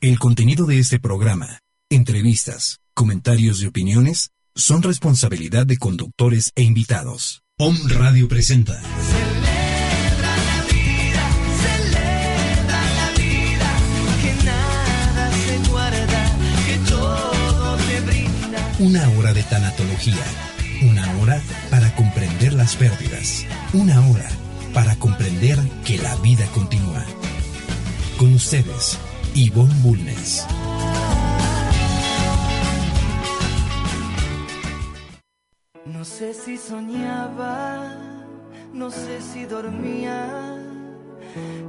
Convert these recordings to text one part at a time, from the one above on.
El contenido de este programa, entrevistas, comentarios y opiniones son responsabilidad de conductores e invitados. Om Radio presenta. Celebra la vida, celebra la vida, que nada se guarda, que todo te brinda. Una hora de tanatología. Una hora para comprender las pérdidas. Una hora para comprender que la vida continúa. Con ustedes, Ivonne Bulnes. No sé si soñaba, no sé si dormía,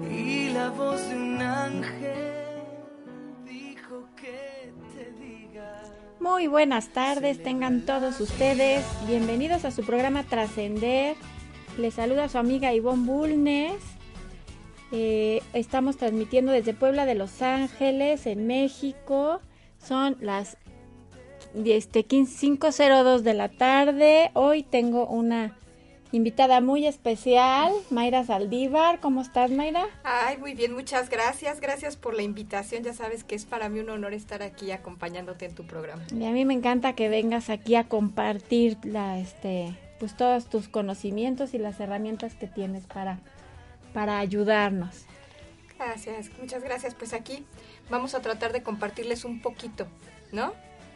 y la voz de un ángel dijo que te diga. Muy buenas tardes, tengan todos ustedes. Bienvenidos a su programa Trascender. Les saluda su amiga Ivonne Bulnes. Eh, estamos transmitiendo desde Puebla de Los Ángeles, en México. Son las este, 5.02 de la tarde. Hoy tengo una invitada muy especial, Mayra Saldívar. ¿Cómo estás, Mayra? Ay, muy bien, muchas gracias. Gracias por la invitación. Ya sabes que es para mí un honor estar aquí acompañándote en tu programa. Y a mí me encanta que vengas aquí a compartir la, este, pues todos tus conocimientos y las herramientas que tienes para, para ayudarnos. Gracias, muchas gracias. Pues aquí vamos a tratar de compartirles un poquito, ¿no?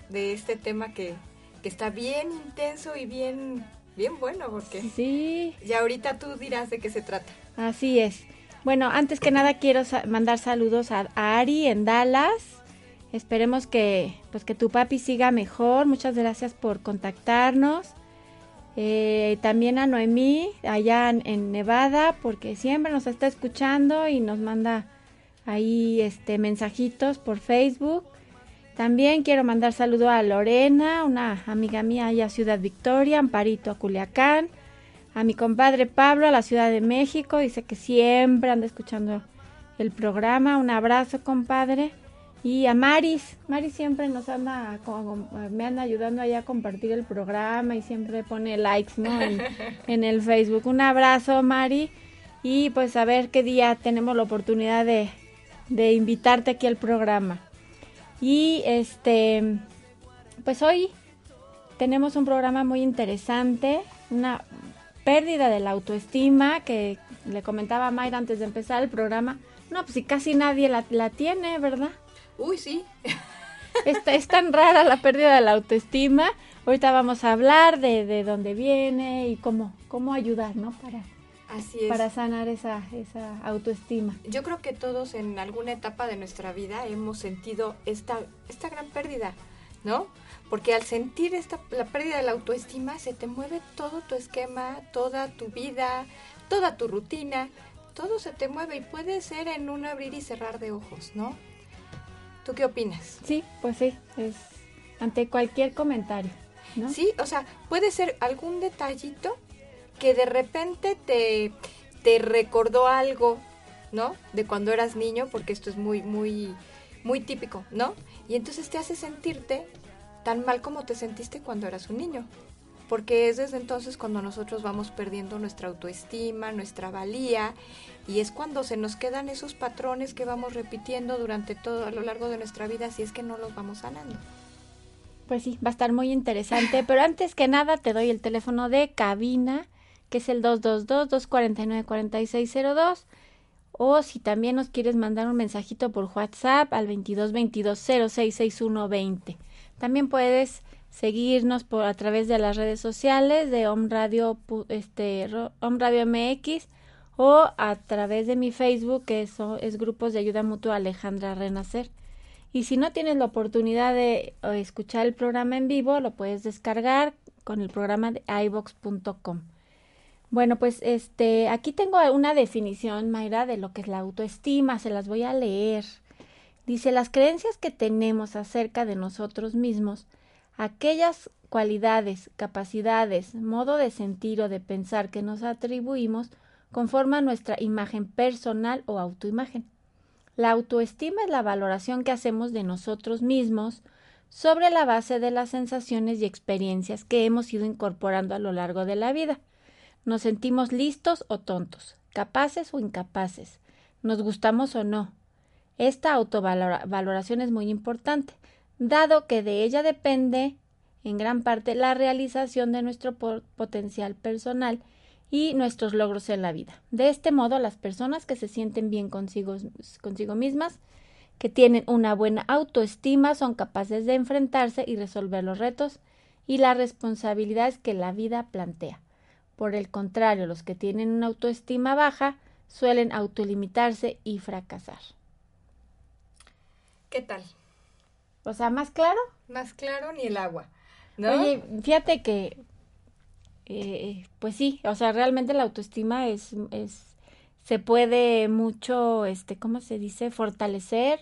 De este tema que, que está bien intenso y bien, bien bueno, porque Sí, ya ahorita tú dirás de qué se trata. así es. Bueno, antes que nada quiero sa- mandar saludos a, a Ari en Dallas. Esperemos que pues que tu papi siga mejor. Muchas gracias por contactarnos. Eh, también a Noemí allá en, Nevada porque siempre nos está escuchando y nos manda ahí este mensajitos por Facebook. También quiero mandar saludo a Lorena, una amiga mía allá a Ciudad Victoria, Amparito a Culiacán, a mi compadre Pablo a la Ciudad de México, dice que siempre anda escuchando el programa. Un abrazo, compadre. Y a Maris, Maris siempre nos anda, me anda ayudando allá a compartir el programa y siempre pone likes, ¿no? En, en el Facebook. Un abrazo, Mari. Y pues a ver qué día tenemos la oportunidad de, de invitarte aquí al programa. Y este, pues hoy tenemos un programa muy interesante, una pérdida de la autoestima que le comentaba a Mayra antes de empezar el programa. No, pues si casi nadie la, la tiene, ¿verdad? Uy, sí. Es, es tan rara la pérdida de la autoestima. Ahorita vamos a hablar de, de dónde viene y cómo, cómo ayudar, ¿no? Para, Así es. para sanar esa, esa autoestima. Yo creo que todos en alguna etapa de nuestra vida hemos sentido esta, esta gran pérdida, ¿no? Porque al sentir esta, la pérdida de la autoestima se te mueve todo tu esquema, toda tu vida, toda tu rutina, todo se te mueve y puede ser en un abrir y cerrar de ojos, ¿no? ¿Tú qué opinas? Sí, pues sí, es ante cualquier comentario, ¿no? Sí, o sea, puede ser algún detallito que de repente te, te recordó algo, ¿no? De cuando eras niño, porque esto es muy, muy, muy típico, ¿no? Y entonces te hace sentirte tan mal como te sentiste cuando eras un niño. Porque es desde entonces cuando nosotros vamos perdiendo nuestra autoestima, nuestra valía, y es cuando se nos quedan esos patrones que vamos repitiendo durante todo a lo largo de nuestra vida, si es que no los vamos sanando. Pues sí, va a estar muy interesante. Pero antes que nada, te doy el teléfono de cabina, que es el 222-249-4602. O si también nos quieres mandar un mensajito por WhatsApp al 2222-066120. También puedes seguirnos por a través de las redes sociales de Om Radio, este, Om Radio MX o a través de mi Facebook, que es, es Grupos de Ayuda Mutua Alejandra Renacer. Y si no tienes la oportunidad de escuchar el programa en vivo, lo puedes descargar con el programa de ibox.com. Bueno, pues este, aquí tengo una definición, Mayra, de lo que es la autoestima, se las voy a leer. Dice, las creencias que tenemos acerca de nosotros mismos, aquellas cualidades, capacidades, modo de sentir o de pensar que nos atribuimos, conforman nuestra imagen personal o autoimagen. La autoestima es la valoración que hacemos de nosotros mismos sobre la base de las sensaciones y experiencias que hemos ido incorporando a lo largo de la vida. Nos sentimos listos o tontos, capaces o incapaces, nos gustamos o no. Esta autovaloración es muy importante, dado que de ella depende en gran parte la realización de nuestro potencial personal y nuestros logros en la vida. De este modo, las personas que se sienten bien consigo, mismas, que tienen una buena autoestima, son capaces de enfrentarse y resolver los retos y las responsabilidades que la vida plantea. Por el contrario, los que tienen una autoestima baja suelen autolimitarse y fracasar. ¿Qué tal? O sea, más claro. Más claro ni el agua. Oye, fíjate que eh, pues sí, o sea, realmente la autoestima es, es, se puede mucho, este, ¿cómo se dice? Fortalecer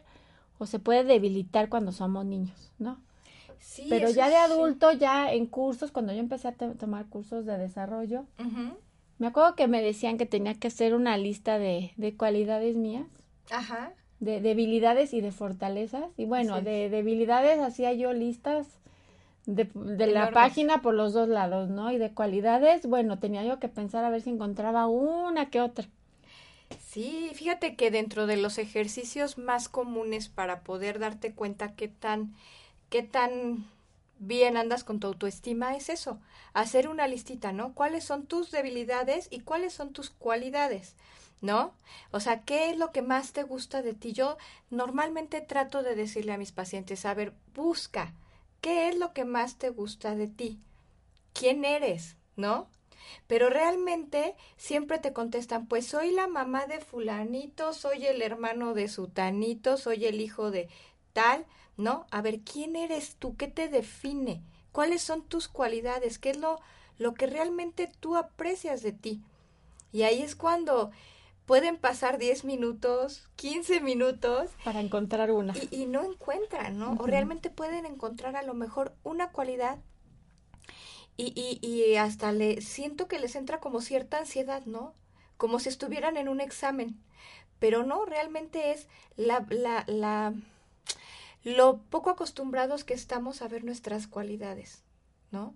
o se puede debilitar cuando somos niños, ¿no? Sí, Pero ya de adulto, ya en cursos, cuando yo empecé a tomar cursos de desarrollo, me acuerdo que me decían que tenía que hacer una lista de, de cualidades mías. Ajá. De debilidades y de fortalezas. Y bueno, de debilidades hacía yo listas de, la página por los dos lados, ¿no? Y de cualidades, bueno, tenía yo que pensar a ver si encontraba una que otra. Sí, fíjate que dentro de los ejercicios más comunes para poder darte cuenta qué tan, qué tan bien andas con tu autoestima es eso, hacer una listita, ¿no? ¿Cuáles son tus debilidades y cuáles son tus cualidades? ¿No? O sea, ¿qué es lo que más te gusta de ti? Yo normalmente trato de decirle a mis pacientes, a ver, busca, ¿Qué es lo que más te gusta de ti? ¿Quién eres? ¿No? Pero realmente siempre te contestan, pues soy la mamá de fulanito, soy el hermano de sutanito, soy el hijo de tal, ¿no? A ver, ¿quién eres tú? ¿Qué te define? ¿Cuáles son tus cualidades? ¿Qué es lo, lo que realmente tú aprecias de ti? Y ahí es cuando pueden pasar 10 minutos, 15 minutos. Para encontrar una. Y, no encuentran, ¿no? O realmente pueden encontrar a lo mejor una cualidad y, y, y hasta le siento que les entra como cierta ansiedad, ¿no? Como si estuvieran en un examen. Pero no, realmente es la, la, la, lo poco acostumbrados que estamos a ver nuestras cualidades, ¿no?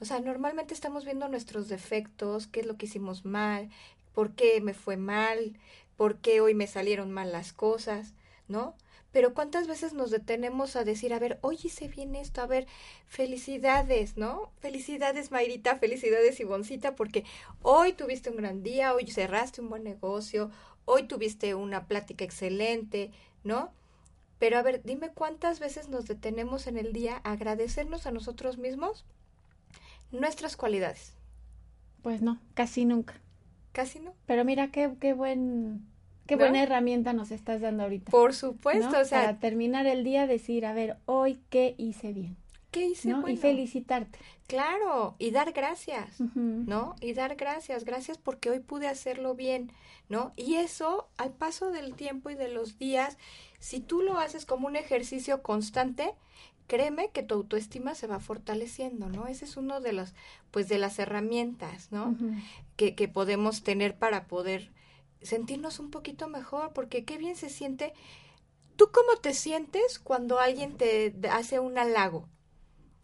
O sea, normalmente estamos viendo nuestros defectos, qué es lo que hicimos mal, por qué me fue mal, por qué hoy me salieron mal las cosas, ¿no? Pero cuántas veces nos detenemos a decir, a ver, hoy hice bien esto, a ver, felicidades, ¿no? Felicidades, Mayrita, felicidades, Ivoncita, porque hoy tuviste un gran día, hoy cerraste un buen negocio, hoy tuviste una plática excelente, ¿no? Pero a ver, dime cuántas veces nos detenemos en el día a agradecernos a nosotros mismos nuestras cualidades. Pues no, casi nunca. Casi no. Pero mira qué, qué buen qué buena herramienta nos estás dando ahorita. Por supuesto, o sea, para terminar el día decir, a ver, hoy qué hice bien. ¿Qué hice ¿no? Y felicitarte. Claro, y dar gracias, ¿no? Y dar gracias, gracias porque hoy pude hacerlo bien, ¿no? Y eso, al paso del tiempo y de los días, si tú lo haces como un ejercicio constante, créeme que tu autoestima se va fortaleciendo, ¿no? Ese es uno de los, pues, de las herramientas, ¿no? que, que podemos tener para poder sentirnos un poquito mejor, porque qué bien se siente. ¿Tú cómo te sientes cuando alguien te hace un halago?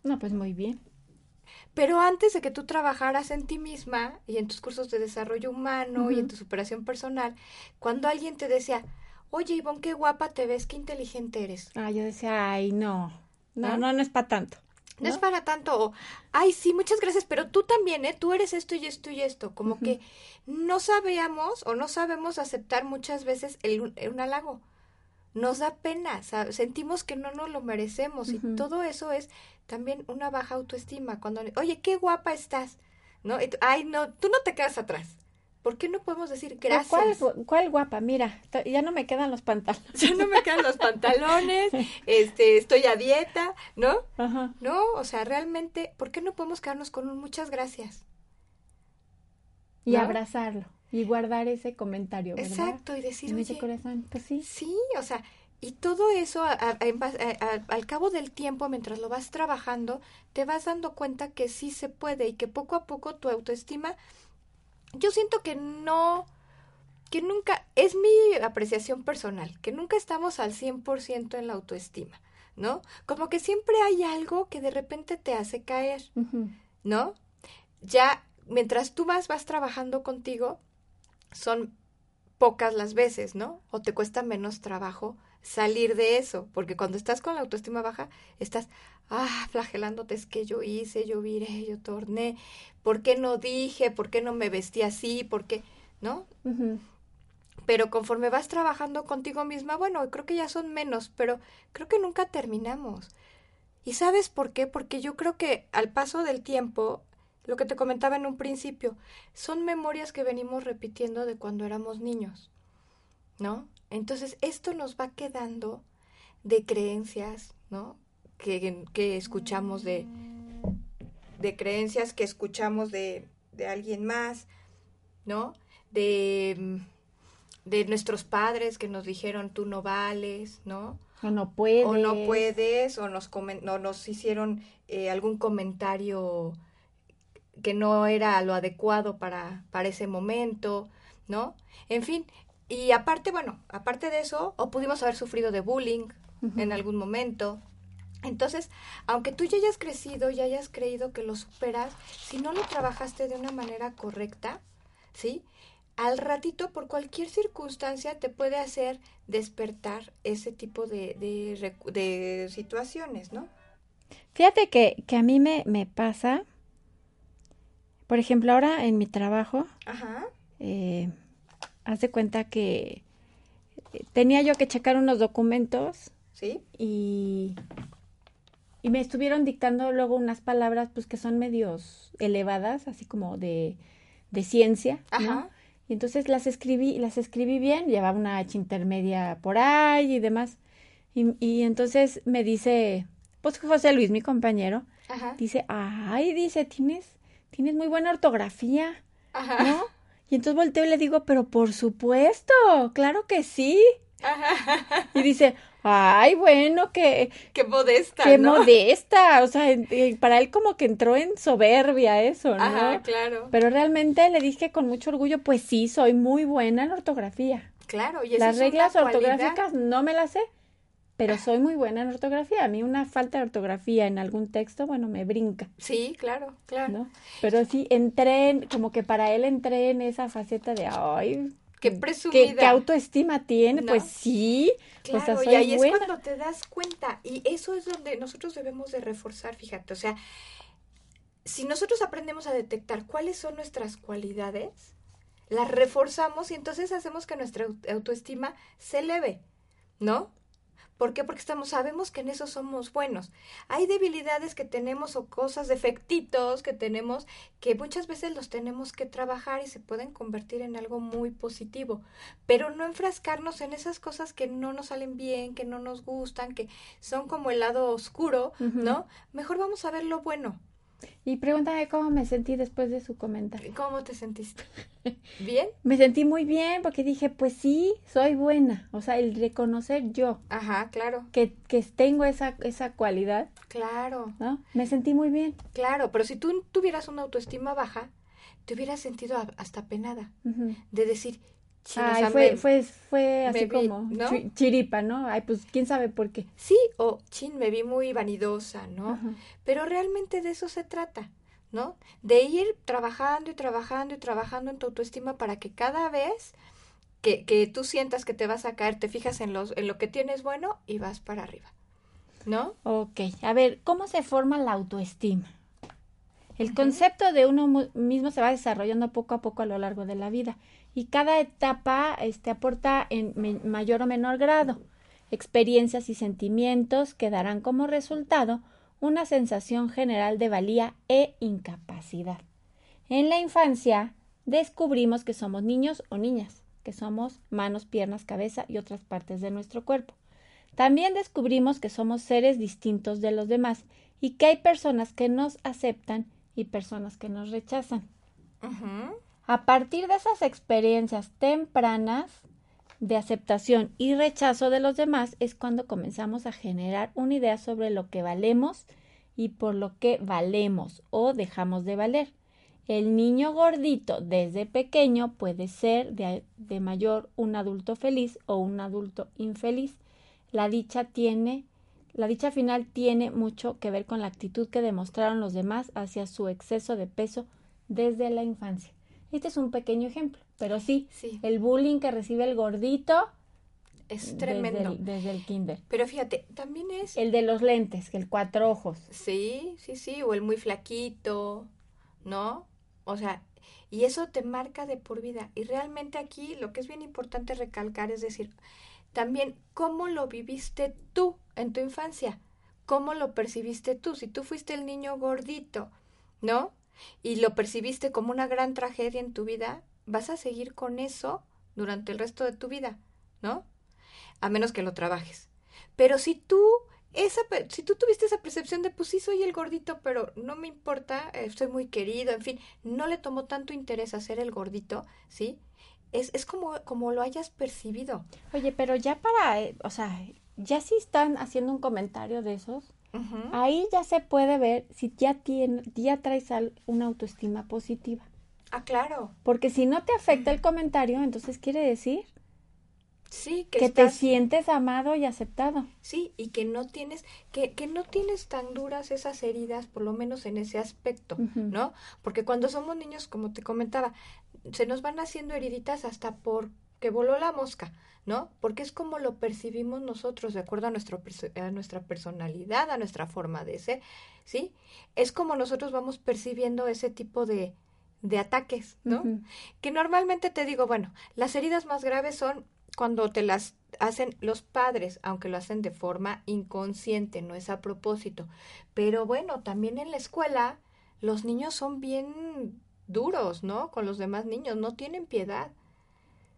No, pues muy bien. Pero antes de que tú trabajaras en ti misma y en tus cursos de desarrollo humano y en tu superación personal, cuando alguien te decía, oye Ivonne, qué guapa te ves, qué inteligente eres. Ah, yo decía, ay, no, no, no, no es para tanto. ¿no? es para tanto. Ay, sí, muchas gracias, pero tú también, ¿eh? Tú eres esto y esto y esto. Como que no sabíamos o no sabemos aceptar muchas veces el, un halago. Nos da pena, sentimos que no nos lo merecemos y todo eso es también una baja autoestima. Cuando, oye, qué guapa estás, ¿no? Ay, no, tú no te quedas atrás. ¿Por qué no podemos decir gracias? ¿Cuál, ¿Cuál, guapa? Mira, ya no me quedan los pantalones. Ya no me quedan los pantalones, este, estoy a dieta, ¿no? Ajá. No, o sea, realmente, ¿por qué no podemos quedarnos con un muchas gracias? Y abrazarlo y guardar ese comentario, ¿verdad? Exacto, y decir, en ese corazón, pues sí. Sí, o sea, Y todo eso, al cabo del tiempo, mientras lo vas trabajando, te vas dando cuenta que sí se puede y que poco a poco tu autoestima, yo siento que no, que nunca, es mi apreciación personal, que nunca estamos al 100% en la autoestima, ¿no? Como que siempre hay algo que de repente te hace caer, ¿no? Ya, mientras tú vas, vas trabajando contigo, son pocas las veces, ¿no? O te cuesta menos trabajo salir de eso, porque cuando estás con la autoestima baja, estás, ah, flagelándote, es que yo hice, yo viré, yo torné, ¿por qué no dije? ¿Por qué no me vestí así? ¿Por qué? ¿No? Pero conforme vas trabajando contigo misma, bueno, creo que ya son menos, pero creo que nunca terminamos. ¿Y sabes por qué? Porque yo creo que al paso del tiempo, lo que te comentaba en un principio, son memorias que venimos repitiendo de cuando éramos niños, ¿no? Entonces, esto nos va quedando de creencias, ¿no? Que, que escuchamos de, de creencias que escuchamos de, de alguien más, ¿no? De, de nuestros padres que nos dijeron tú no vales, ¿no? O no puedes. O no puedes, o nos, nos hicieron eh, algún comentario que no era lo adecuado para, para ese momento, ¿no? En fin, y aparte, bueno, aparte de eso, o pudimos haber sufrido de bullying en algún momento. Entonces, aunque tú ya hayas crecido, ya hayas creído que lo superas, si no lo trabajaste de una manera correcta, ¿sí? Al ratito, por cualquier circunstancia, te puede hacer despertar ese tipo de, de, situaciones, ¿no? Fíjate que, que a mí me, me, pasa, por ejemplo, ahora en mi trabajo, Ajá. Eh, haz de cuenta que eh, tenía yo que checar unos documentos. Sí. Y, y me estuvieron dictando luego unas palabras pues que son medios elevadas, así como de, de ciencia, Ajá. Y entonces las escribí, las escribí bien, llevaba una H intermedia por ahí y demás. Y, y entonces me dice, pues José Luis, mi compañero, Ajá. dice, ay, dice, tienes, tienes muy buena ortografía, Ajá. ¿no? Y entonces volteo y le digo, pero por supuesto, claro que sí. Ajá. Y dice, ay, bueno, que... Qué modesta, Qué ¿no? modesta. O sea, para él como que entró en soberbia eso, ¿no? Ajá, claro. Pero realmente le dije con mucho orgullo, pues sí, soy muy buena en ortografía. Claro, y Las es una reglas ortográficas no me las sé, pero soy muy buena en ortografía. A mí una falta de ortografía en algún texto, bueno, me brinca, Sí, claro, claro. ¿no? Pero sí entré, en, como que para él entré en esa faceta de, ay, Qué ¿qué, presumida. qué autoestima tiene? ¿No? Pues sí, o sea, Claro, soy y ahí buena. es cuando te das cuenta. Y eso es donde nosotros debemos de reforzar, fíjate. O sea, si nosotros aprendemos a detectar cuáles son nuestras cualidades, las reforzamos y entonces hacemos que nuestra au- autoestima se eleve, ¿no? ¿Por qué? Porque estamos, sabemos que en eso somos buenos. Hay debilidades que tenemos o cosas, defectitos que tenemos, que muchas veces los tenemos que trabajar y se pueden convertir en algo muy positivo. Pero no enfrascarnos en esas cosas que no nos salen bien, que no nos gustan, que son como el lado oscuro. ¿no? Mejor vamos a ver lo bueno. Y pregúntame cómo me sentí después de su comentario. ¿Cómo te sentiste? ¿Bien? Me sentí muy bien porque dije, pues sí, soy buena. O sea, el reconocer yo Ajá, claro, que, que tengo esa, esa cualidad, claro, ¿no? Me sentí muy bien. claro. Pero si tú tuvieras una autoestima baja, te hubieras sentido hasta penada de decir, "Chin, o Ay, fue, fue, fue así vi, como chiripa, ¿no? Ay, pues quién sabe por qué. sí, o chin, me vi muy vanidosa, ¿no? Ajá. Pero realmente de eso se trata, ¿no? De ir trabajando y trabajando y trabajando en tu autoestima para que cada vez que, que tú sientas que te vas a caer, te fijas en, los, en lo que tienes bueno y vas para arriba, ¿no? Ok, a ver, ¿cómo se forma la autoestima? El concepto de uno mismo se va desarrollando poco a poco a lo largo de la vida y cada etapa este, aporta en mayor o menor grado experiencias y sentimientos que darán como resultado una sensación general de valía e incapacidad. En la infancia descubrimos que somos niños o niñas, que somos manos, piernas, cabeza y otras partes de nuestro cuerpo. También descubrimos que somos seres distintos de los demás y que hay personas que nos aceptan y personas que nos rechazan. A partir de esas experiencias tempranas, de aceptación y rechazo de los demás es cuando comenzamos a generar una idea sobre lo que valemos y por lo que valemos o dejamos de valer. El niño gordito desde pequeño puede ser de, de mayor un adulto feliz o un adulto infeliz. La dicha tiene la dicha final tiene mucho que ver con la actitud que demostraron los demás hacia su exceso de peso desde la infancia. Este es un pequeño ejemplo, pero sí, Sí. el bullying que recibe el gordito Es desde tremendo. el, desde el kinder. Pero fíjate, también es... El de los lentes, el cuatro ojos. Sí, sí, sí, o el muy flaquito, ¿no? O sea, y eso te marca de por vida. Y realmente aquí lo que es bien importante recalcar es decir, también cómo lo viviste tú en tu infancia, cómo lo percibiste tú. Si tú fuiste el niño gordito, ¿no? Y lo percibiste como una gran tragedia en tu vida, vas a seguir con eso durante el resto de tu vida, ¿no? A menos que lo trabajes. Pero si tú esa, si tú tuviste esa percepción de, pues sí, soy el gordito, pero no me importa, eh, soy muy querido, en fin, no le tomó tanto interés a ser el gordito, ¿sí? Es, es como, como lo hayas percibido. Oye, pero ya para, eh, o sea, ya si están haciendo un comentario de esos, ahí ya se puede ver si ya tiene, ya traes al- una autoestima positiva. Ah, claro. Porque si no te afecta el comentario, entonces quiere decir Sí, que, que te sientes amado y aceptado. Sí, y que no tienes, que, que no tienes tan duras esas heridas, por lo menos en ese aspecto. ¿no? Porque cuando somos niños, como te comentaba, se nos van haciendo heriditas hasta por que voló la mosca, ¿no? Porque es como lo percibimos nosotros, de acuerdo a, nuestro, a nuestra personalidad, a nuestra forma de ser, ¿sí? Es como nosotros vamos percibiendo ese tipo de, de ataques, ¿no? Que normalmente te digo, bueno, las heridas más graves son cuando te las hacen los padres, aunque lo hacen de forma inconsciente, no es a propósito. Pero bueno, también en la escuela los niños son bien duros, ¿no? Con los demás niños, no tienen piedad,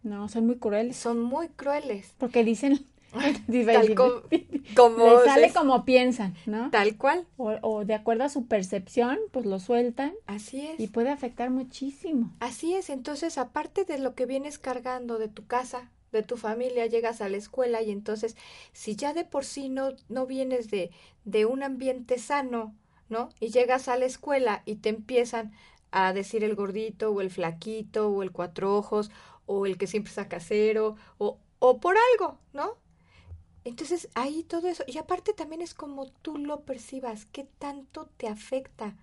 No, son muy crueles. son muy crueles. Porque dicen, Tal, co- como les sale es- como piensan, ¿no? tal cual, O, o de acuerdo a su percepción, pues lo sueltan así es. y puede afectar muchísimo. Así es, entonces aparte de lo que vienes cargando de tu casa, de tu familia, llegas a la escuela y entonces si ya de por sí no, no vienes de, de un ambiente sano, ¿no? Y llegas a la escuela y te empiezan a decir el gordito o el flaquito o el cuatro ojos o el que siempre saca cero o, o por algo, ¿no? Entonces ahí todo eso, y aparte también es como tú lo percibas, qué tanto te afecta,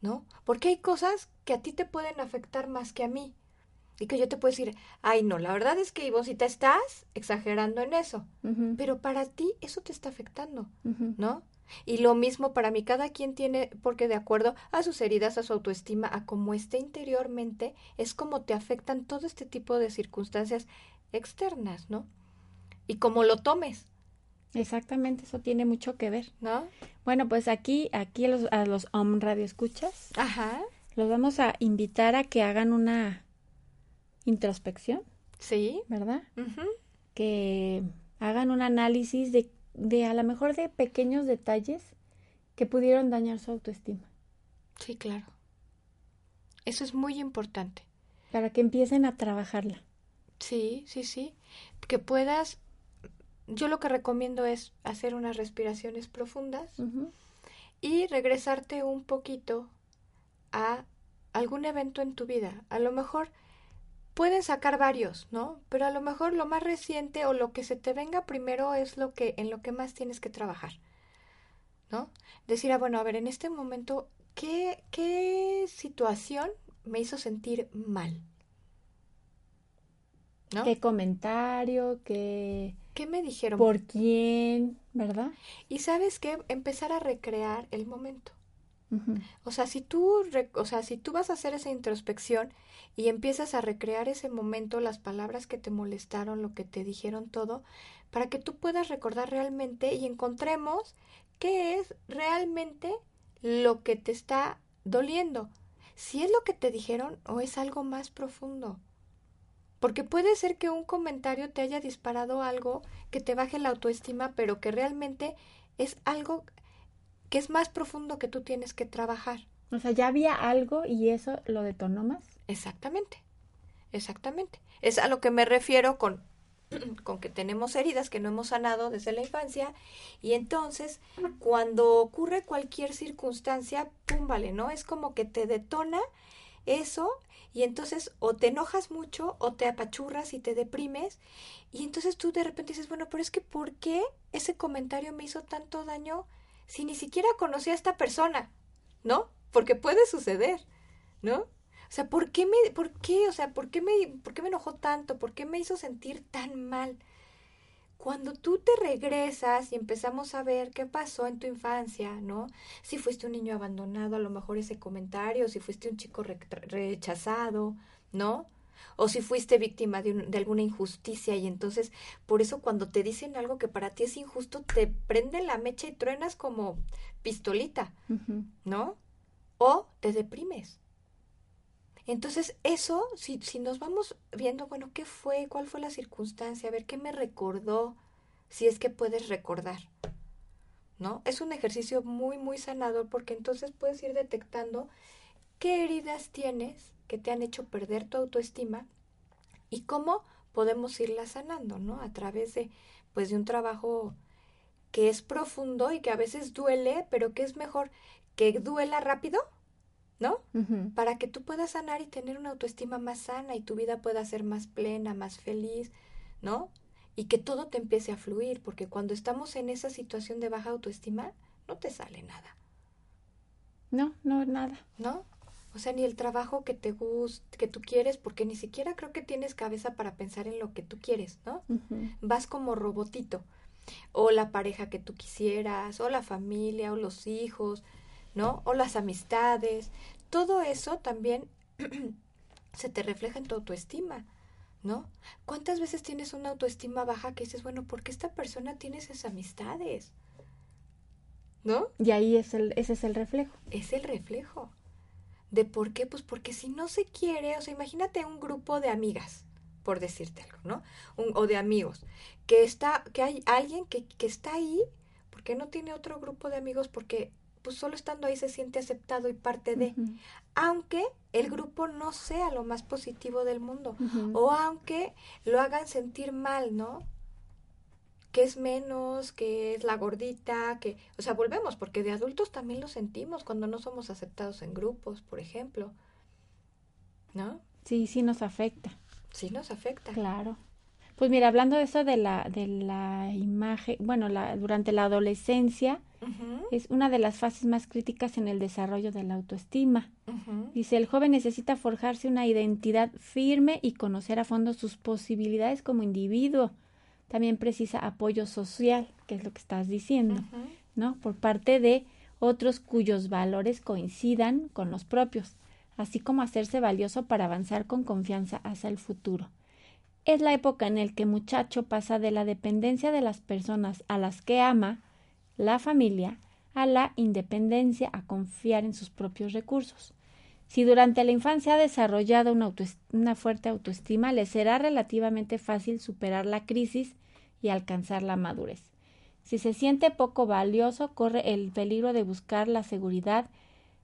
¿no? Porque hay cosas que a ti te pueden afectar más que a mí. Y que yo te puedo decir, ay no, la verdad es que Ivosita estás exagerando en eso. Pero para ti eso te está afectando. ¿no? Y lo mismo para mí, cada quien tiene, porque de acuerdo a sus heridas, a su autoestima, a cómo esté interiormente, es como te afectan todo este tipo de circunstancias externas, ¿no? Y como lo tomes, Exactamente, eso tiene mucho que ver. ¿no? Bueno, pues aquí, aquí a los, a los Om Radio Escuchas, Ajá, los vamos a invitar a que hagan una introspección, sí. ¿verdad? Que hagan un análisis de, de a lo mejor de pequeños detalles que pudieron dañar su autoestima, Sí, claro. Eso es muy importante. para que empiecen a trabajarla. Sí, sí, sí. Que puedas, yo lo que recomiendo es hacer unas respiraciones profundas y regresarte un poquito a algún evento en tu vida. A lo mejor pueden sacar varios, ¿no? Pero a lo mejor lo más reciente o lo que se te venga primero es lo que en lo que más tienes que trabajar. ¿No? Decir, ah, bueno, a ver, en este momento, ¿qué, qué situación me hizo sentir mal? ¿No? ¿Qué comentario? ¿Qué... ¿Qué me dijeron? ¿Por quién? ¿Verdad? Y sabes qué, empezar a recrear el momento. O sea, si tú, o sea, si tú vas a hacer esa introspección y empiezas a recrear ese momento, las palabras que te molestaron, lo que te dijeron todo, para que tú puedas recordar realmente y encontremos qué es realmente lo que te está doliendo. Si es lo que te dijeron o es algo más profundo. Porque puede ser que un comentario te haya disparado algo que te baje la autoestima, pero que realmente es algo que es más profundo que tú tienes que trabajar. O sea, ya había algo y eso lo detonó más. Exactamente, exactamente. Es a lo que me refiero con con que tenemos heridas que no hemos sanado desde la infancia y entonces cuando ocurre cualquier circunstancia, pum, vale, ¿no? Es como que te detona eso y entonces o te enojas mucho o te apachurras y te deprimes y entonces tú de repente dices, bueno, pero es que ¿por qué ese comentario me hizo tanto daño si ni siquiera conocí a esta persona? ¿No? Porque puede suceder, ¿no? O sea, ¿por qué me, por qué, o sea, por qué me, por qué me enojó tanto? ¿Por qué me hizo sentir tan mal? Cuando tú te regresas y empezamos a ver qué pasó en tu infancia, ¿no? Si fuiste un niño abandonado, a lo mejor ese comentario, si fuiste un chico rechazado, ¿no? O si fuiste víctima de, de, alguna injusticia y entonces por eso cuando te dicen algo que para ti es injusto, te prenden la mecha y truenas como pistolita, ¿no? O te deprimes. Entonces, eso, si, si nos vamos viendo, bueno, ¿qué fue? ¿Cuál fue la circunstancia? A ver, ¿qué me recordó? Si es que puedes recordar. ¿No? Es un ejercicio muy, muy sanador porque entonces puedes ir detectando qué heridas tienes que te han hecho perder tu autoestima y cómo podemos irla sanando, ¿no? A través de, pues, de un trabajo que es profundo y que a veces duele, pero que es mejor que duela rápido ¿no? Para que tú puedas sanar y tener una autoestima más sana y tu vida pueda ser más plena, más feliz, ¿no? Y que todo te empiece a fluir, porque cuando estamos en esa situación de baja autoestima, no te sale nada. No, no, nada. ¿No? O sea, ni el trabajo que te gusta, que tú quieres, porque ni siquiera creo que tienes cabeza para pensar en lo que tú quieres, ¿no? Vas como robotito. O la pareja que tú quisieras, o la familia, o los hijos, ¿no? O las amistades, todo eso también se te refleja en tu autoestima, ¿no? ¿Cuántas veces tienes una autoestima baja que dices, bueno, ¿por qué esta persona tiene esas amistades? ¿No? Y ahí es el, ese es el reflejo. Es el reflejo. ¿De por qué? Pues porque si no se quiere, o sea, imagínate un grupo de amigas, por decirte algo, ¿no? o de amigos, que está, que hay alguien que, que está ahí, porque no tiene otro grupo de amigos, porque pues solo estando ahí se siente aceptado y parte de, aunque el grupo no sea lo más positivo del mundo, o aunque lo hagan sentir mal, ¿no? Que es menos, que es la gordita, que, o sea, volvemos, porque de adultos también lo sentimos cuando no somos aceptados en grupos, por ejemplo, ¿no? Sí, sí nos afecta. Sí nos afecta. Claro. Pues mira, hablando de eso de la, de la imagen, bueno, la, durante la adolescencia es una de las fases más críticas en el desarrollo de la autoestima. Dice, el joven necesita forjarse una identidad firme y conocer a fondo sus posibilidades como individuo. También precisa apoyo social, que es lo que estás diciendo, ¿no? Por parte de otros cuyos valores coincidan con los propios, así como hacerse valioso para avanzar con confianza hacia el futuro. Es la época en la que el muchacho pasa de la dependencia de las personas a las que ama, la familia, a la independencia, a confiar en sus propios recursos. Si durante la infancia ha desarrollado una, una, fuerte autoestima, le será relativamente fácil superar la crisis y alcanzar la madurez. Si se siente poco valioso, corre el peligro de buscar la seguridad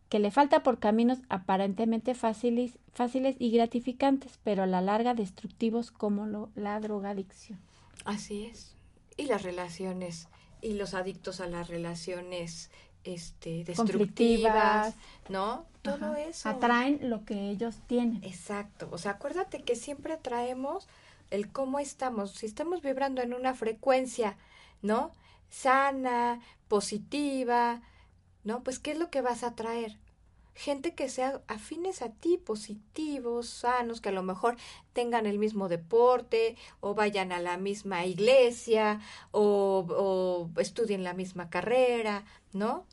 que le falta por caminos aparentemente fáciles, fáciles y gratificantes, pero a la larga destructivos como lo, la drogadicción. Así es. Y las relaciones, y los adictos a las relaciones este, destructivas, ¿no? Todo eso. Atraen lo que ellos tienen. Exacto. O sea, acuérdate que siempre traemos el cómo estamos. Si estamos vibrando en una frecuencia, ¿no? Sana, positiva, ¿no? Pues ¿qué es lo que vas a traer? Gente que sea afines a ti, positivos, sanos, que a lo mejor tengan el mismo deporte o vayan a la misma iglesia o, o estudien la misma carrera, ¿no?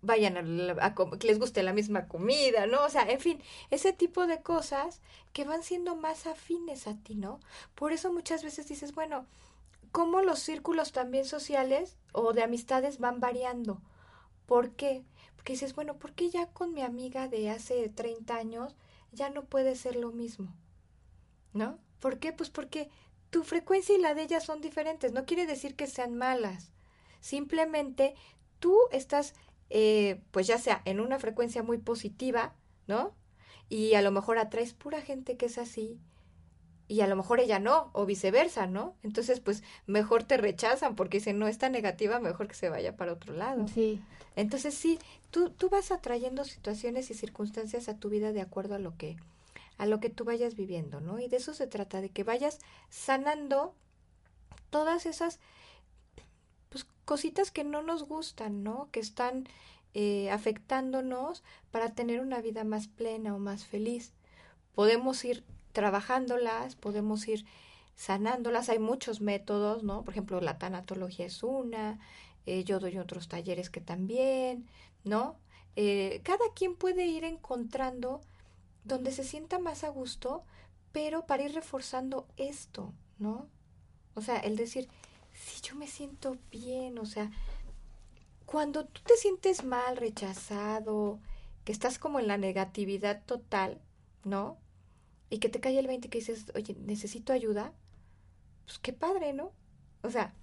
Vayan a, que les guste la misma comida, ¿no? O sea, en fin, ese tipo de cosas que van siendo más afines a ti, ¿no? Por eso muchas veces dices, bueno, ¿cómo los círculos también sociales o de amistades van variando? ¿Por qué? Porque dices, bueno, ¿por qué ya con mi amiga de hace 30 años ya no puede ser lo mismo? ¿No? ¿Por qué? Pues porque tu frecuencia y la de ella son diferentes. No quiere decir que sean malas. Simplemente tú estás, eh, pues ya sea en una frecuencia muy positiva, ¿no? Y a lo mejor atraes pura gente que es así. y a lo mejor ella no, o viceversa, ¿no? Entonces, pues mejor te rechazan porque si no está negativa, mejor que se vaya para otro lado. Sí. Entonces, sí, tú, tú vas atrayendo situaciones y circunstancias a tu vida de acuerdo a lo que a lo que tú vayas viviendo, ¿no? Y de eso se trata, de que vayas sanando todas esas pues, cositas que no nos gustan, ¿no? Que están eh, afectándonos para tener una vida más plena o más feliz. Podemos ir trabajándolas, podemos ir sanándolas. Hay muchos métodos, ¿no? Por ejemplo, la tanatología es una, eh, yo doy otros talleres que también, ¿no? Eh, cada quien puede ir encontrando donde se sienta más a gusto, pero para ir reforzando esto, ¿no? O sea, el decir, si yo me siento bien, o sea, cuando tú te sientes mal, rechazado, que estás como en la negatividad total, ¿no? Y que te cae el 20 que dices, oye, necesito ayuda, pues qué padre, ¿no? O sea,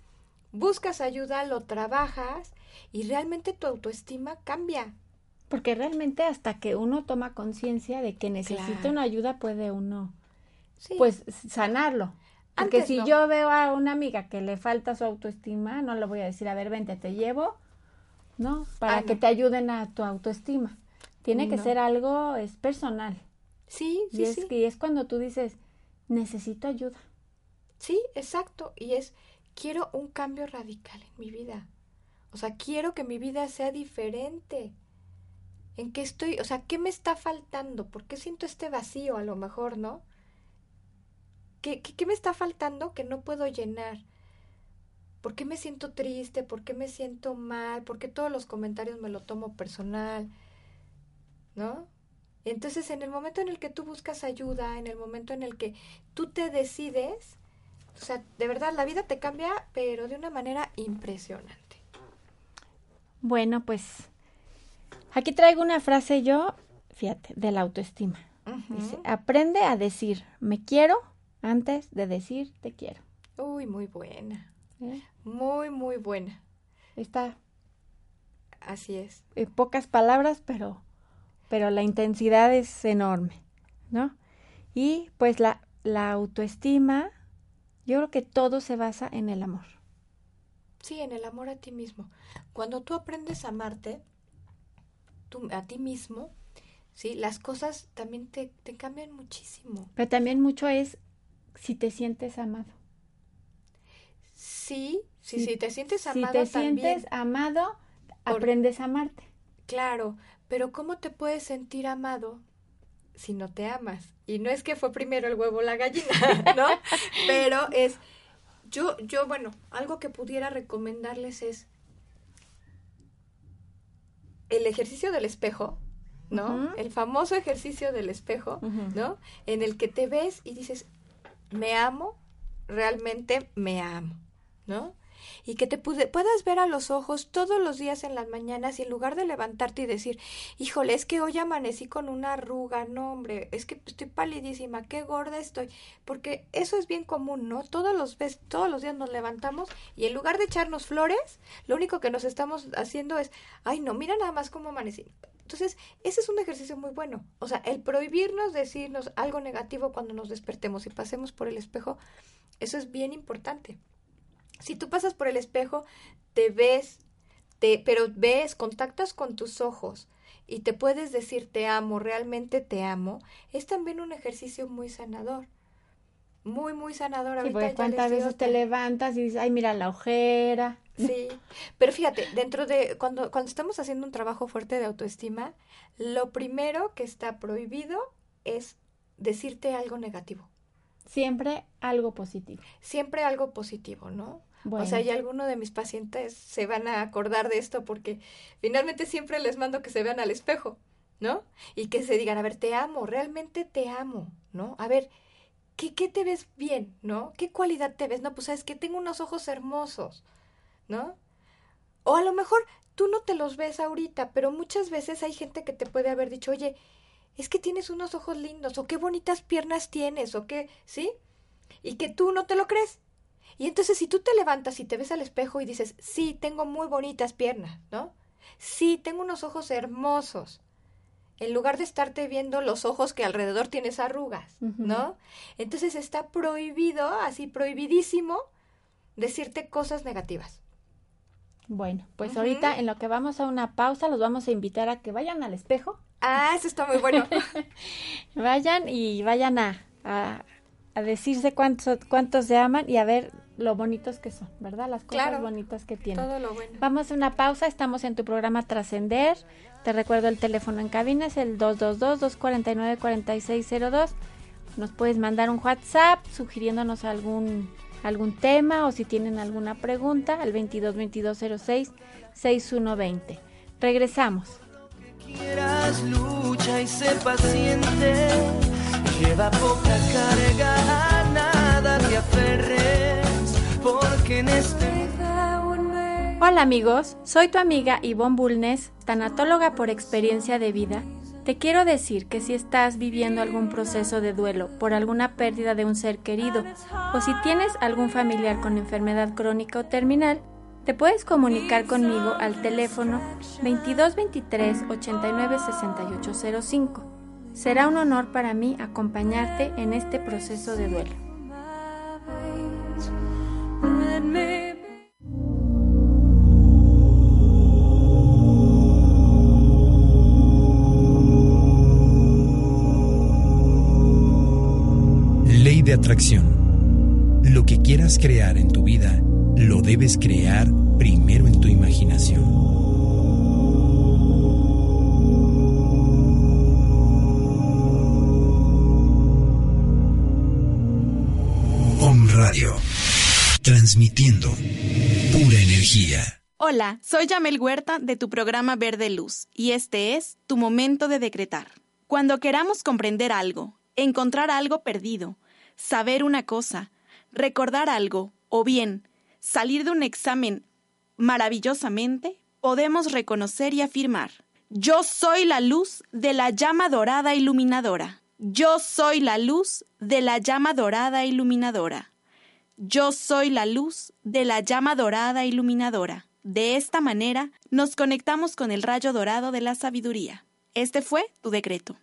buscas ayuda, lo trabajas y realmente tu autoestima cambia. Porque realmente hasta que uno toma conciencia de que necesita una ayuda puede uno pues sanarlo. Porque si yo veo a una amiga que le falta su autoestima, no le voy a decir, a ver, vente, te llevo, ¿no? Para ah, que te ayuden a tu autoestima. Tiene que ser algo, es personal. Sí, sí, y es, Y es cuando tú dices, necesito ayuda. Sí, exacto. Y es, quiero un cambio radical en mi vida. O sea, quiero que mi vida sea diferente. ¿En qué estoy? O sea, ¿qué me está faltando? ¿Por qué siento este vacío a lo mejor, no? ¿Qué, qué, me está faltando que no puedo llenar? ¿Por qué me siento triste? ¿Por qué me siento mal? ¿Por qué todos los comentarios me lo tomo personal? ¿No? Entonces, en el momento en el que tú buscas ayuda, en el momento en el que tú te decides, o sea, de verdad la vida te cambia, pero de una manera impresionante. Bueno, pues Aquí traigo una frase yo, fíjate, de la autoestima. Dice, aprende a decir me quiero antes de decir te quiero. Uy, muy buena. ¿Eh? Muy, muy buena. Está. Así es. En pocas palabras, pero, pero la intensidad es enorme, ¿no? Y pues la, la autoestima, yo creo que todo se basa en el amor. Sí, en el amor a ti mismo. Cuando tú aprendes a amarte, a ti mismo, ¿sí? Las cosas también te, te cambian muchísimo. Pero también mucho es si te sientes amado. Sí, sí, si, te sientes amado. Si te sientes amado, aprendes a amarte. Claro, pero ¿cómo te puedes sentir amado si no te amas? Y no es que fue primero el huevo o la gallina, ¿no? pero es, yo, yo, bueno, algo que pudiera recomendarles es, el ejercicio del espejo, ¿no? El famoso ejercicio del espejo, ¿no? En el que te ves y dices, me amo, realmente me amo, ¿no? y que te puedas ver a los ojos todos los días en las mañanas y en lugar de levantarte y decir, híjole, es que hoy amanecí con una arruga, no hombre, es que estoy palidísima, qué gorda estoy, porque eso es bien común, ¿no? Todos los, todos los días nos levantamos y en lugar de echarnos flores, lo único que nos estamos haciendo es, ay, no, mira nada más cómo amanecí. Entonces, ese es un ejercicio muy bueno. O sea, el prohibirnos decirnos algo negativo cuando nos despertemos y pasemos por el espejo, eso es bien importante. Si tú pasas por el espejo, te ves, te, pero ves, contactas con tus ojos y te puedes decir te amo, realmente te amo, es también un ejercicio muy sanador. Muy, muy sanador. Sí, porque cuántas veces te levantas y dices, ay, mira la ojera. Sí, pero fíjate, dentro de, cuando, cuando estamos haciendo un trabajo fuerte de autoestima, lo primero que está prohibido es decirte algo negativo. Siempre algo positivo. Siempre algo positivo, ¿no? O sea, y alguno de mis pacientes se van a acordar de esto porque finalmente siempre les mando que se vean al espejo, ¿no? Y que se digan, a ver, te amo, realmente te amo, ¿no? A ver, ¿qué, qué te ves bien, ¿no? ¿Qué cualidad te ves? No, pues sabes que tengo unos ojos hermosos, ¿no? O a lo mejor tú no te los ves ahorita, pero muchas veces hay gente que te puede haber dicho, oye, es que tienes unos ojos lindos, o qué bonitas piernas tienes, o qué, ¿sí? Y que tú no te lo crees. Y entonces si tú te levantas y te ves al espejo y dices, sí, tengo muy bonitas piernas, ¿no? Sí, tengo unos ojos hermosos. En lugar de estarte viendo los ojos que alrededor tienes arrugas, ¿no? Entonces está prohibido, así prohibidísimo, decirte cosas negativas. Bueno, pues ahorita en lo que vamos a una pausa, los vamos a invitar a que vayan al espejo. Ah, eso está muy bueno. vayan y vayan a, a, decirse cuántos, cuántos se aman y a ver lo bonitos que son, ¿verdad? Las cosas bonitas que tienen. Todo lo bueno. Vamos a una pausa, estamos en tu programa Trascender. Te recuerdo el teléfono en cabina, es el 222-249-4602. Nos puedes mandar un WhatsApp sugiriéndonos algún algún tema o si tienen alguna pregunta al 22 22 06 6120. Regresamos. Quieras lucha y sé paciente. Lleva poca carga, nada te aferres, porque en este Hola amigos, soy tu amiga Ivonne Bulnes, tanatóloga por experiencia de vida te quiero decir que si estás viviendo algún proceso de duelo por alguna pérdida de un ser querido o si tienes algún familiar con enfermedad crónica o terminal, te puedes comunicar conmigo al teléfono 2223 89 6805. Será un honor para mí acompañarte en este proceso de duelo. De atracción. Lo que quieras crear en tu vida, lo debes crear primero en tu imaginación. Radio, transmitiendo pura energía. Hola, soy Yamel Huerta de tu programa Verde Luz y este es tu momento de decretar. Cuando queramos comprender algo, encontrar algo perdido, saber una cosa, recordar algo o bien salir de un examen maravillosamente, podemos reconocer y afirmar, yo soy la luz de la llama dorada iluminadora. Yo soy la luz de la llama dorada iluminadora. Yo soy la luz de la llama dorada iluminadora. De esta manera nos conectamos con el rayo dorado de la sabiduría. Este fue tu decreto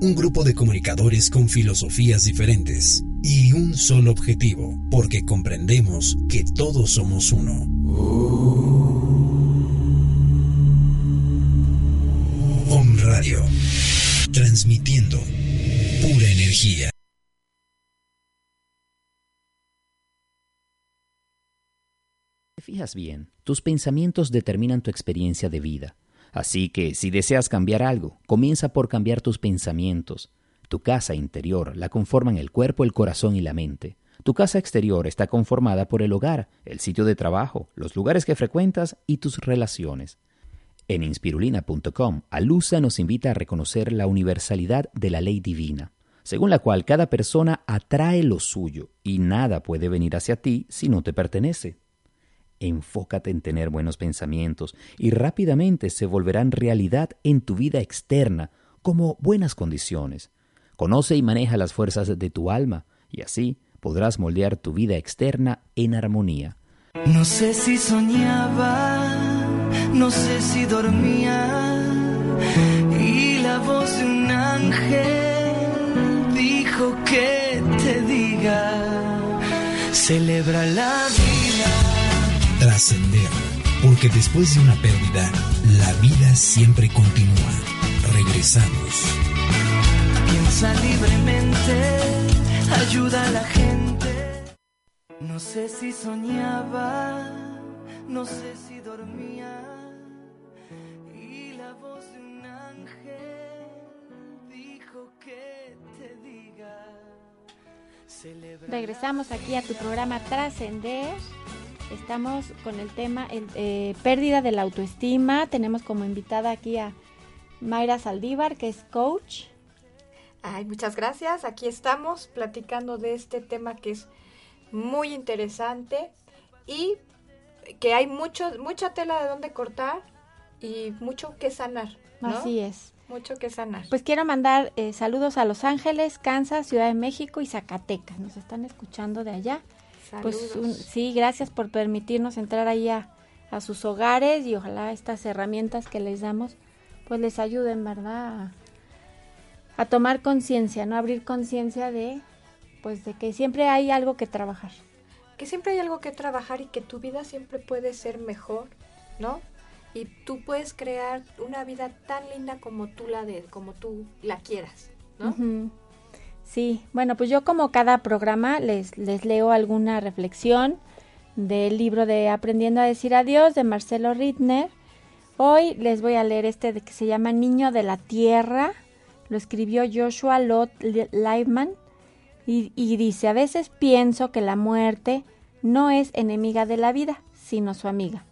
un grupo de comunicadores con filosofías diferentes y un solo objetivo, porque comprendemos que todos somos uno. Om Radio, transmitiendo pura energía. Te fijas bien, tus pensamientos determinan tu experiencia de vida. Así que si deseas cambiar algo, comienza por cambiar tus pensamientos. Tu casa interior la conforman el cuerpo, el corazón y la mente. Tu casa exterior está conformada por el hogar, el sitio de trabajo, los lugares que frecuentas y tus relaciones. En inspirulina.com, Alusa nos invita a reconocer la universalidad de la ley divina, según la cual cada persona atrae lo suyo y nada puede venir hacia ti si no te pertenece. Enfócate en tener buenos pensamientos y rápidamente se volverán realidad en tu vida externa como buenas condiciones. Conoce y maneja las fuerzas de tu alma y así podrás moldear tu vida externa en armonía. No sé si soñaba, no sé si dormía y la voz de un ángel dijo que te diga, celebra la vida trascender, porque después de una pérdida, la vida siempre continúa. Regresamos. Piensa libremente, ayuda a la gente. No sé si soñaba, no sé si dormía. Y la voz de un ángel dijo que te diga. Regresamos aquí a tu programa Trascender Estamos con el tema el, eh, pérdida de la autoestima. Tenemos como invitada aquí a Mayra Saldívar, que es coach. Ay, muchas gracias. Aquí estamos platicando de este tema que es muy interesante y que hay mucho, mucha tela de donde cortar y mucho que sanar. Así es. Mucho que sanar. Pues quiero mandar eh, saludos a Los Ángeles, Kansas, Ciudad de México y Zacatecas. Nos están escuchando de allá. Pues sí, gracias por permitirnos entrar ahí a, sus hogares y ojalá estas herramientas que les damos pues les ayuden, ¿verdad? A, a tomar conciencia, ¿no? Abrir conciencia de, pues de que siempre hay algo que trabajar. Que siempre hay algo que trabajar y que tu vida siempre puede ser mejor, ¿no? Y tú puedes crear una vida tan linda como tú la de, como tú la quieras, ¿no? Ujú. Sí, bueno, pues yo como cada programa les, les leo alguna reflexión del libro de Aprendiendo a decir adiós de Marcelo Rittner. Hoy les voy a leer este de que se llama Niño de la Tierra. Lo escribió Joshua Lott Leibman y, y dice, a veces pienso que la muerte no es enemiga de la vida, sino su amiga.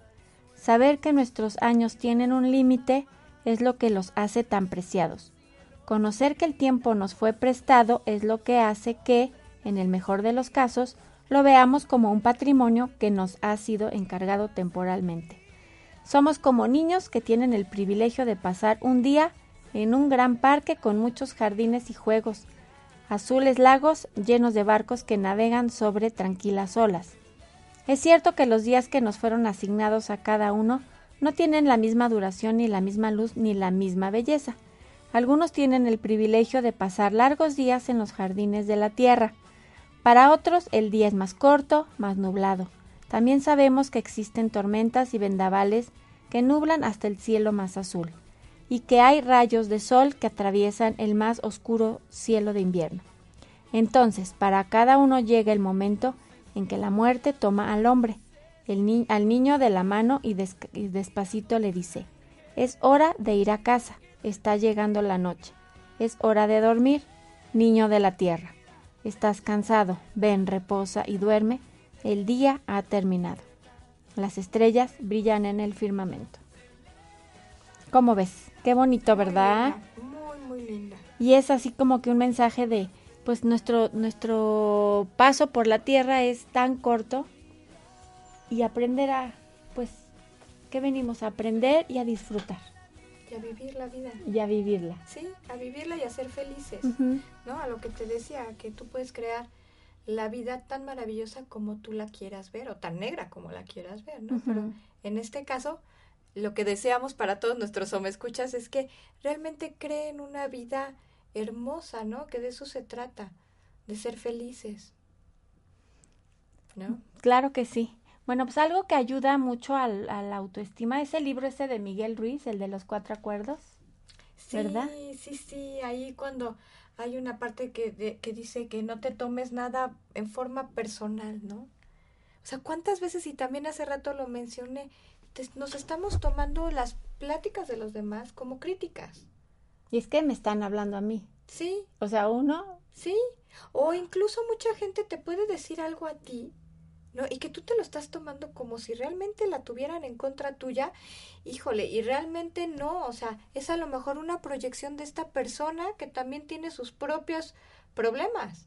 Saber que nuestros años tienen un límite es lo que los hace tan preciados. Conocer que el tiempo nos fue prestado es lo que hace que, en el mejor de los casos, lo veamos como un patrimonio que nos ha sido encargado temporalmente. Somos como niños que tienen el privilegio de pasar un día en un gran parque con muchos jardines y juegos, azules lagos llenos de barcos que navegan sobre tranquilas olas. Es cierto que los días que nos fueron asignados a cada uno no tienen la misma duración ni la misma luz ni la misma belleza. Algunos tienen el privilegio de pasar largos días en los jardines de la tierra. Para otros el día es más corto, más nublado. También sabemos que existen tormentas y vendavales que nublan hasta el cielo más azul, y que hay rayos de sol que atraviesan el más oscuro cielo de invierno. Entonces, para cada uno llega el momento en que la muerte toma al hombre, el al niño de la mano y despacito le dice, es hora de ir a casa, está llegando la noche, es hora de dormir, niño de la tierra. Estás cansado, ven, reposa y duerme, el día ha terminado. Las estrellas brillan en el firmamento. ¿Cómo ves? Qué bonito, ¿verdad? Muy, muy linda. Y es así como que un mensaje de, pues nuestro, nuestro paso por la tierra es tan corto y aprender a, pues, ¿qué venimos? A aprender y a disfrutar Y a vivir la vida. y a vivirla. Sí, a vivirla y a ser felices. ¿no? A lo que te decía, que tú puedes crear la vida tan maravillosa como tú la quieras ver o tan negra como la quieras ver, ¿no? Pero en este caso, lo que deseamos para todos nuestros escuchas es que realmente creen una vida hermosa, ¿no? Que de eso se trata, de ser felices. ¿No? Claro que sí. Bueno, pues algo que ayuda mucho al, a la autoestima es el libro ese de Miguel Ruiz, el de los cuatro acuerdos. Sí, ¿Verdad? sí, sí, ahí cuando hay una parte que, de- que dice que no te tomes nada en forma personal, ¿no? O sea, ¿cuántas veces, y también hace rato lo mencioné, te- nos estamos tomando las pláticas de los demás como críticas? Y es que me están hablando a mí. Sí, O sea, uno, sí. O incluso mucha gente te puede decir algo a ti, ¿no? Y que tú te lo estás tomando como si realmente la tuvieran en contra tuya. Híjole, y realmente no, o sea, es a lo mejor una proyección de esta persona que también tiene sus propios problemas,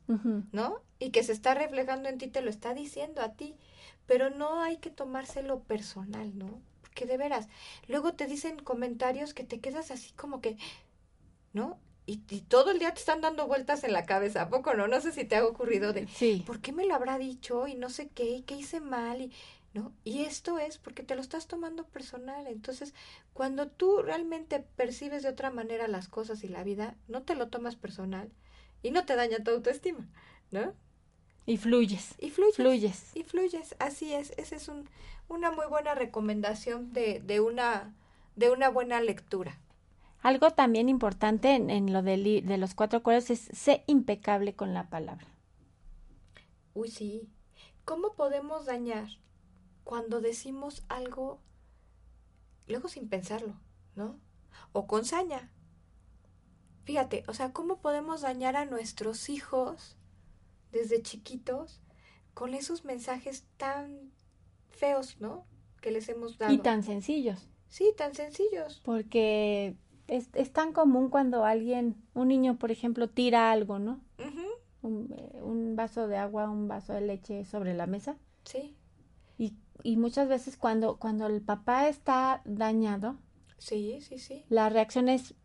¿no? Y que se está reflejando en ti, te lo está diciendo a ti. Pero no hay que tomárselo personal, ¿no? Porque de veras, luego te dicen comentarios que te quedas así como que, ¿no? Y, y todo el día te están dando vueltas en la cabeza, ¿a poco no? No sé si te ha ocurrido de, sí. ¿por qué me lo habrá dicho? Y no sé qué, y qué hice mal, y, ¿no? Y esto es porque te lo estás tomando personal. Entonces, cuando tú realmente percibes de otra manera las cosas y la vida, no te lo tomas personal y no te daña tu autoestima, ¿no? Y fluyes. Y fluyes. Fluyes. Y fluyes, así es. Esa es un, una muy buena recomendación de, de, una, de una buena lectura. Algo también importante en, en lo de, los cuatro acuerdos es ser impecable con la palabra. Uy, sí. ¿Cómo podemos dañar cuando decimos algo luego sin pensarlo, ¿no? O con saña. Fíjate, o sea, ¿cómo podemos dañar a nuestros hijos desde chiquitos con esos mensajes tan feos, ¿no? Que les hemos dado. Y tan sencillos. Sí, tan sencillos. Porque es, es tan común cuando alguien, un niño, por ejemplo, tira algo, ¿no? Un, eh, un vaso de agua, un vaso de leche sobre la mesa. Sí, Y, y muchas veces cuando, cuando el papá está dañado, sí, sí, sí. la reacción es,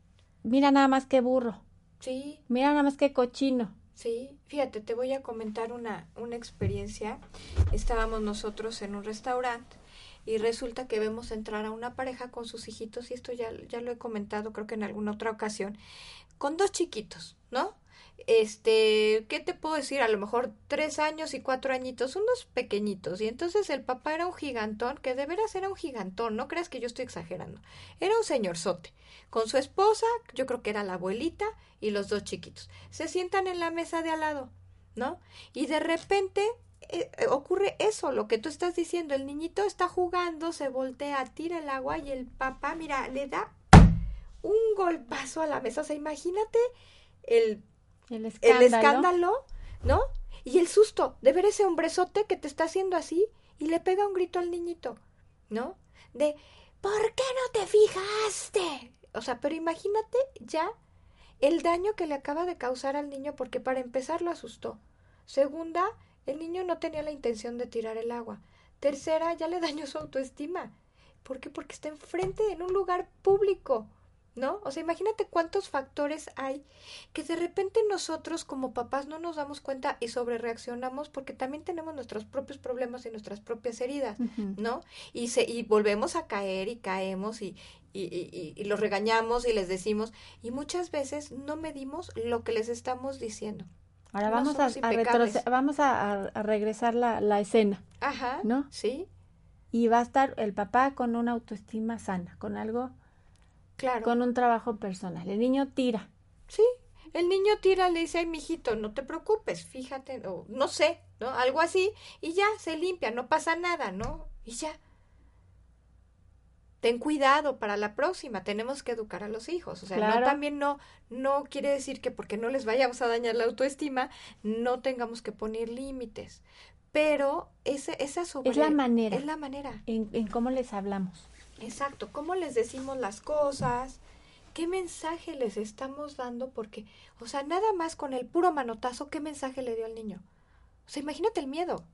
mira nada más que burro, Sí, mira nada más que cochino. Sí, fíjate, te voy a comentar una, una experiencia. Estábamos nosotros en un restaurante y resulta que vemos entrar a una pareja con sus hijitos, y esto ya, ya lo he comentado creo que en alguna otra ocasión, con dos chiquitos, ¿no? Este, ¿qué te puedo decir? A lo mejor tres años y cuatro añitos, unos pequeñitos. Y entonces el papá era un gigantón, que de veras era un gigantón, no creas que yo estoy exagerando. Era un señorzote, con su esposa, yo creo que era la abuelita, y los dos chiquitos. Se sientan en la mesa de al lado, ¿no? Y de repente eh, eh, ocurre eso, lo que tú estás diciendo, el niñito está jugando, se voltea, tira el agua y el papá, mira, le da un golpazo a la mesa. O sea, imagínate el, El el escándalo. escándalo, ¿no? Y el susto de ver ese hombrezote que te está haciendo así y le pega un grito al niñito, ¿no? De, ¿por qué no te fijaste? O sea, pero imagínate ya el daño que le acaba de causar al niño porque para empezar lo asustó. Segunda, el niño no tenía la intención de tirar el agua. Tercera, ya le dañó su autoestima. ¿Por qué? Porque está enfrente en un lugar público, ¿no? O sea, imagínate cuántos factores hay que de repente nosotros como papás no nos damos cuenta y sobrereaccionamos porque también tenemos nuestros propios problemas y nuestras propias heridas. ¿no? Y, se, y volvemos a caer y caemos y, y- y los regañamos y les decimos y muchas veces no medimos lo que les estamos diciendo. Ahora vamos a, a impecables. retroce- vamos a regresar la, la escena. Ajá. ¿No? Sí, Y va a estar el papá con una autoestima sana, con algo, claro. con un trabajo personal. El niño tira. Sí, el niño tira, le dice, ay, mijito, no te preocupes, fíjate, o no sé, ¿no? Algo así, y ya, se limpia, no pasa nada, ¿no? Y ya. Ten cuidado para la próxima, tenemos que educar a los hijos, o sea, Claro. no también no, no quiere decir que porque no les vayamos a dañar la autoestima, no tengamos que poner límites, pero ese, esa sobre... Es la manera. Es la manera. En, en cómo les hablamos. Exacto, cómo les decimos las cosas, qué mensaje les estamos dando, porque, o sea, nada más con el puro manotazo, ¿qué mensaje le dio al niño? O sea, imagínate el miedo.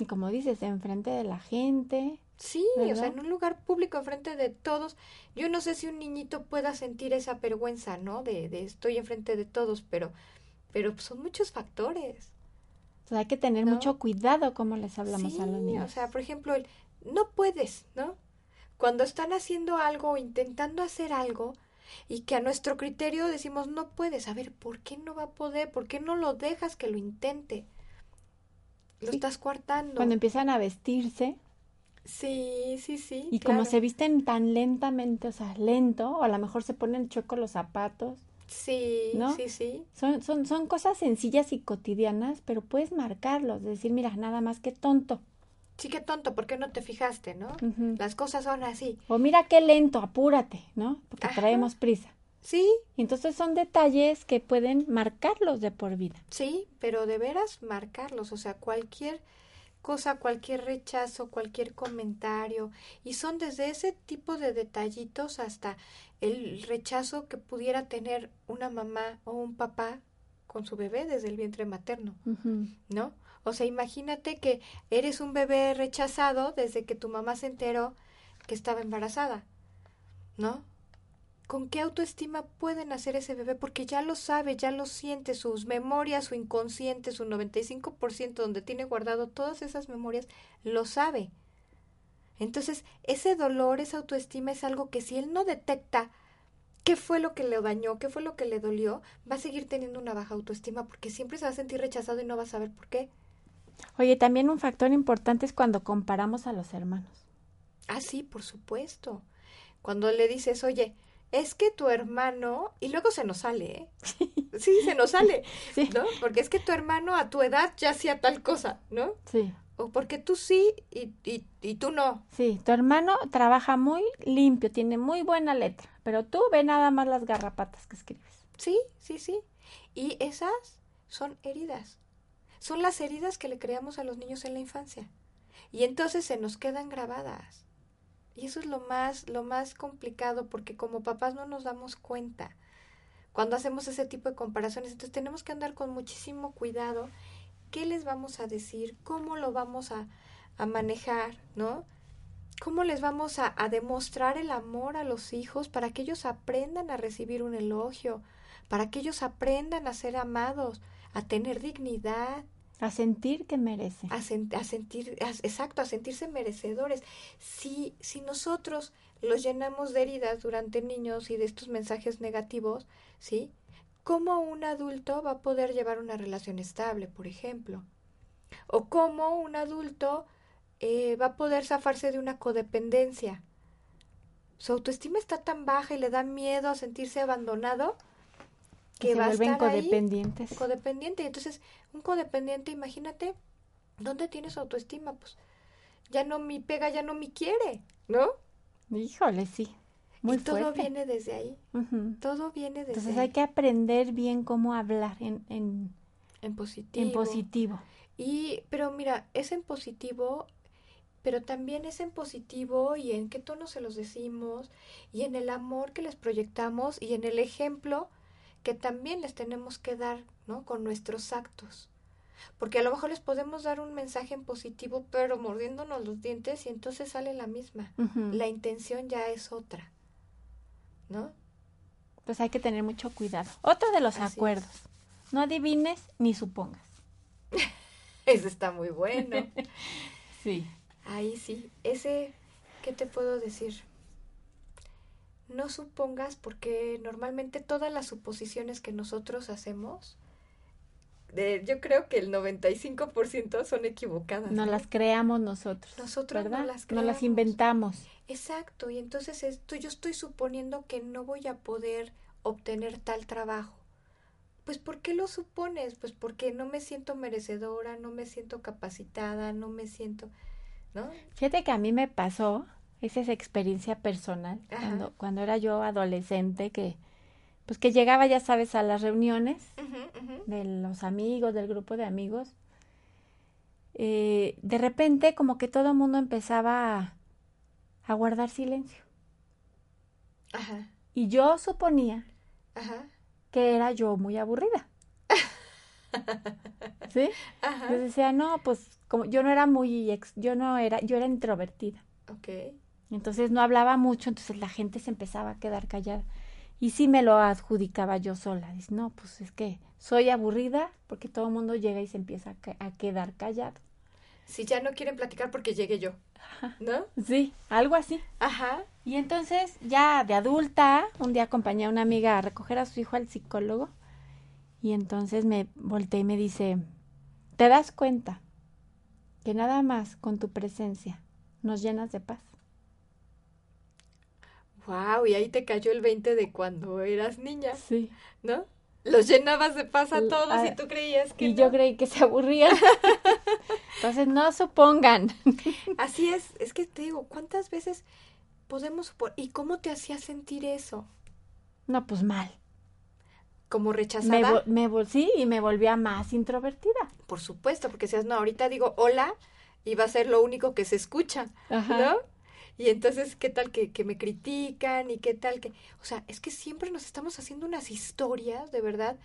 Y como dices, enfrente de la gente. Sí, o sea, en un lugar público, enfrente de todos. Yo no sé si un niñito pueda sentir esa vergüenza, ¿no? De, de estoy enfrente de todos, pero, pero son muchos factores. O sea, hay que tener ¿No? mucho cuidado cómo les hablamos Sí, a los niños. O sea, por ejemplo, el no puedes, ¿no? Cuando están haciendo algo o intentando hacer algo y que a nuestro criterio decimos no puedes, a ver, ¿por qué no va a poder? ¿Por qué no lo dejas que lo intente? Lo Sí. estás coartando. Cuando empiezan a vestirse Sí, sí, sí. y como se visten tan lentamente, o sea, lento, o a lo mejor se ponen chueco los zapatos. Sí, ¿no? sí, sí. Son, son, son cosas sencillas y cotidianas, pero puedes marcarlos, decir, mira, nada más que tonto. Sí, qué tonto, ¿por qué no te fijaste, no? Las cosas son así. O mira qué lento, apúrate, ¿no? Porque Ajá. traemos prisa. Sí, Y entonces son detalles que pueden marcarlos de por vida. Sí, pero de veras marcarlos, o sea, cualquier cosa, cualquier rechazo, cualquier comentario, y son desde ese tipo de detallitos hasta el rechazo que pudiera tener una mamá o un papá con su bebé desde el vientre materno. ¿no? O sea, imagínate que eres un bebé rechazado desde que tu mamá se enteró que estaba embarazada, ¿no? ¿Con qué autoestima puede nacer ese bebé? Porque ya lo sabe, ya lo siente, sus memorias, su inconsciente, su 95% donde tiene guardado todas esas memorias, lo sabe. Entonces, ese dolor, esa autoestima es algo que si él no detecta qué fue lo que le dañó, qué fue lo que le dolió, va a seguir teniendo una baja autoestima porque siempre se va a sentir rechazado y no va a saber por qué. Oye, también un factor importante es cuando comparamos a los hermanos. Ah, sí, por supuesto. Cuando le dices, oye, es que tu hermano, y luego se nos sale, ¿eh? Sí, se nos sale, Sí. ¿no? Porque es que tu hermano a tu edad ya hacía tal cosa, ¿no? Sí, O porque tú sí y, y, y tú no. sí. Tu hermano trabaja muy limpio, tiene muy buena letra, pero tú ve nada más las garrapatas que escribes. Sí, sí, sí. Y esas son heridas. Son las heridas que le creamos a los niños en la infancia. Y entonces se nos quedan grabadas. Y eso es lo más, lo más complicado, porque como papás no nos damos cuenta cuando hacemos ese tipo de comparaciones. Entonces tenemos que andar con muchísimo cuidado qué les vamos a decir, cómo lo vamos a, a manejar, ¿no? ¿Cómo les vamos a, a demostrar el amor a los hijos para que ellos aprendan a recibir un elogio, para que ellos aprendan a ser amados, a tener dignidad, A sentir que merece. A, a sentir, exacto, a sentirse merecedores. Si, si nosotros los llenamos de heridas durante niños y de estos mensajes negativos, ¿sí? ¿Cómo un adulto va a poder llevar una relación estable, por ejemplo? O cómo un adulto eh, va a poder zafarse de una codependencia. Su autoestima está tan baja y le da miedo a sentirse abandonado que se vuelven codependientes. codependiente. Entonces, un codependiente, imagínate, ¿dónde tiene su autoestima? Pues ya no mi pega, ya no me quiere, ¿no? Híjole, sí. Muy y todo viene desde ahí. Todo viene desde Entonces hay que aprender bien cómo hablar en, en, en positivo. En positivo. Y, pero mira, es en positivo, pero también es en positivo y en qué tono se los decimos, y en el amor que les proyectamos, y en el ejemplo que también les tenemos que dar, ¿no? Con nuestros actos. Porque a lo mejor les podemos dar un mensaje en positivo, pero mordiéndonos los dientes y entonces sale la misma. La intención ya es otra. ¿No? Pues hay que tener mucho cuidado. Otro de los acuerdos. No adivines ni supongas. Ese está muy bueno. sí. Ahí sí. Ese, ¿qué te puedo decir? no supongas porque normalmente todas las suposiciones que nosotros hacemos, de, yo creo que el 95% son equivocadas. No, las creamos nosotros. Nosotros ¿verdad? no las creamos. No las inventamos. Exacto, y entonces esto, yo estoy suponiendo que no voy a poder obtener tal trabajo. Pues ¿por qué lo supones? Pues porque no me siento merecedora, no me siento capacitada, no me siento, ¿no? Fíjate que a mí me pasó esa es experiencia personal, cuando, cuando era yo adolescente, que pues que llegaba, ya sabes, a las reuniones de los amigos, del grupo de amigos, eh, de repente como que todo el mundo empezaba a, guardar silencio. Ajá. Y yo suponía que era yo muy aburrida. ¿Sí? Ajá. Yo decía, no, pues como yo no era muy, ex, yo no era, yo era introvertida. Okay. Entonces no hablaba mucho, entonces la gente se empezaba a quedar callada. Y sí me lo adjudicaba yo sola. Dice, no, pues es que soy aburrida porque todo el mundo llega y se empieza a, quedar callado. Si ya no quieren platicar porque llegue yo, ¿no? Sí, algo así. Ajá. Y entonces ya de adulta, un día acompañé a una amiga a recoger a su hijo al psicólogo y entonces me volteé y me dice, ¿te das cuenta que nada más con tu presencia nos llenas de paz? Wow, y ahí te cayó el 20 de cuando eras niña. Sí. ¿No? Los llenabas de paz a todos y tú creías que. Y yo creí que se aburrían. Entonces no supongan. Así es, es que te digo, ¿cuántas veces podemos suponer? ¿Y cómo te hacía sentir eso? No, pues mal. ¿Como rechazada? Me, me, sí, y me volvía más introvertida. Por supuesto, porque si no, ahorita digo hola y va a ser lo único que se escucha, Ajá. ¿no? Y entonces qué tal que, que, me critican y qué tal que, o sea, es que siempre nos estamos haciendo unas historias de verdad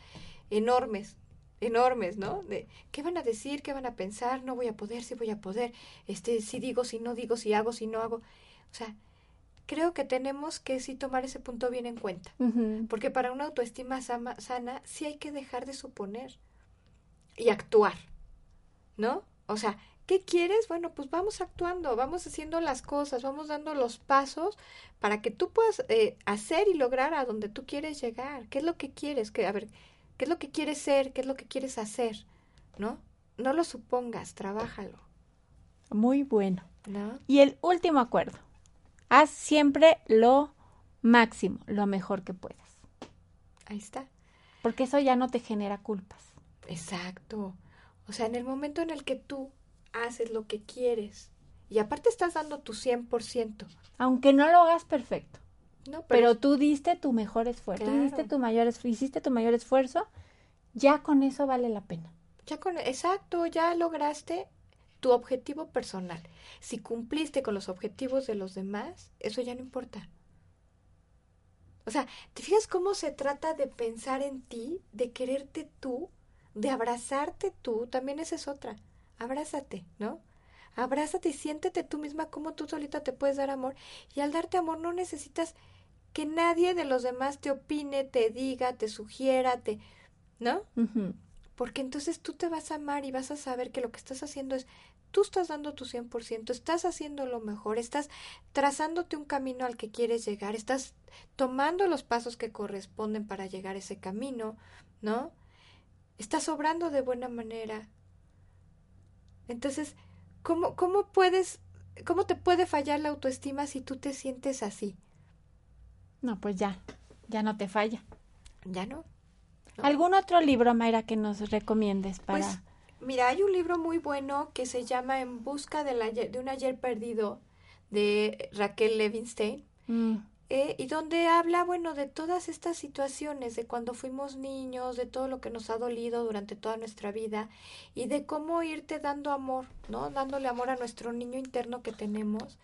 enormes, enormes, ¿no? De qué van a decir, qué van a pensar, no voy a poder, si voy a poder, este, si digo, si no digo, si hago, si no hago, o sea, creo que tenemos que sí tomar ese punto bien en cuenta, porque para una autoestima sana, sana sí hay que dejar de suponer y actuar, ¿no? O sea, ¿Qué quieres? Bueno, pues vamos actuando, vamos haciendo las cosas, vamos dando los pasos para que tú puedas eh, hacer y lograr a donde tú quieres llegar. ¿Qué es lo que quieres? Que, a ver, ¿qué es lo que quieres ser? ¿Qué es lo que quieres hacer? ¿No? No lo supongas, trabájalo. Muy bueno. ¿No? Y el último acuerdo. Haz siempre lo máximo, lo mejor que puedas. Ahí está. Porque eso ya no te genera culpas. Exacto. O sea, en el momento en el que tú haces lo que quieres. Y aparte estás dando tu 100%. Aunque no lo hagas perfecto. No, pero, tú diste tu mejor esfuerzo, diste tu mayor, hiciste tu mayor esfuerzo, ya con eso vale la pena. Ya con, exacto, ya lograste tu objetivo personal. Si cumpliste con los objetivos de los demás, eso ya no importa. O sea, ¿te fijas cómo se trata de pensar en ti, de quererte tú, de abrazarte tú? También esa es otra abrázate, ¿no? Abrázate y siéntete tú misma como tú solita te puedes dar amor. Y al darte amor no necesitas que nadie de los demás te opine, te diga, te sugiera, te... ¿No? porque entonces tú te vas a amar y vas a saber que lo que estás haciendo es, tú estás dando tu 100%, estás haciendo lo mejor, estás trazándote un camino al que quieres llegar, estás tomando los pasos que corresponden para llegar a ese camino, ¿no? Estás obrando de buena manera. Entonces, ¿cómo, cómo puedes, cómo te puede fallar la autoestima si tú te sientes así? No, pues ya, ya no te falla. Ya no. ¿Algún otro libro, Mayra, que nos recomiendes para...? Pues, mira, hay un libro muy bueno que se llama En busca de, la, de un ayer perdido de Raquel Levinstein. Mm, eh, y donde habla, bueno, de todas estas situaciones, de cuando fuimos niños, de todo lo que nos ha dolido durante toda nuestra vida y de cómo irte dando amor, ¿no? Dándole amor a nuestro niño interno que tenemos.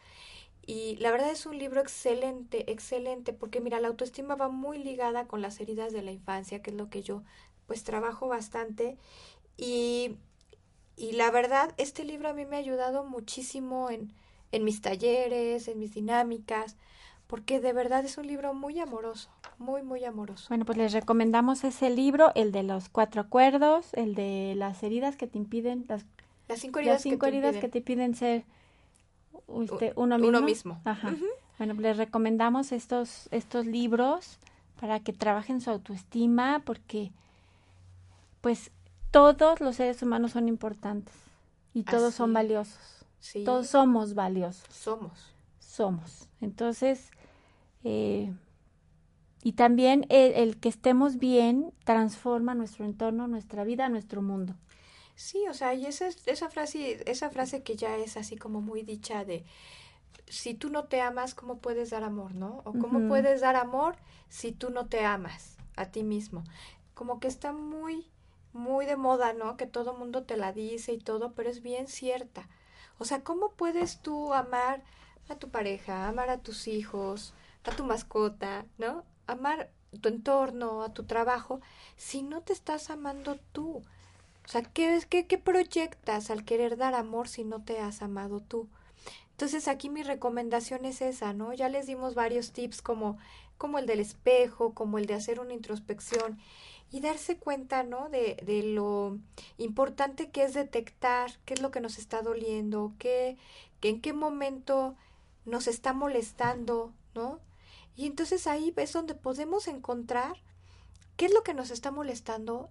Y la verdad es un libro excelente, excelente, porque mira, la autoestima va muy ligada con las heridas de la infancia, que es lo que yo pues trabajo bastante. Y, y la verdad, este libro a mí me ha ayudado muchísimo en, en mis talleres, en mis dinámicas, porque de verdad es un libro muy amoroso, muy, muy amoroso. Bueno, pues les recomendamos ese libro, el de los cuatro acuerdos, el de las heridas que te impiden, las, Las cinco heridas, las cinco que, te heridas impiden- que te piden ser usted, U- uno mismo. uno mismo. Ajá. Ujú. Bueno, les recomendamos estos, estos libros para que trabajen su autoestima, porque pues todos los seres humanos son importantes y todos son Así valiosos. Sí, Todos somos valiosos. somos. somos. Entonces, eh, y también el, el que estemos bien transforma nuestro entorno, nuestra vida, nuestro mundo. Sí, o sea, y esa, es- esa frase, esa frase que ya es así como muy dicha de si tú no te amas, ¿cómo puedes dar amor, no? O cómo puedes dar amor si tú no te amas a ti mismo. Como que está muy, muy de moda, ¿no? Que todo mundo te la dice y todo, pero es bien cierta. O sea, ¿cómo puedes tú amar a tu pareja, amar a tus hijos, a tu mascota, ¿no? Amar tu entorno, a tu trabajo, si no te estás amando tú. O sea, ¿qué, qué, ¿qué proyectas al querer dar amor si no te has amado tú? Entonces aquí mi recomendación es esa, ¿no? Ya les dimos varios tips como, como el del espejo, como el de hacer una introspección y darse cuenta, ¿no? De, de lo importante que es detectar qué es lo que nos está doliendo, qué, que en qué momento nos está molestando, ¿no? Y entonces ahí es donde podemos encontrar qué es lo que nos está molestando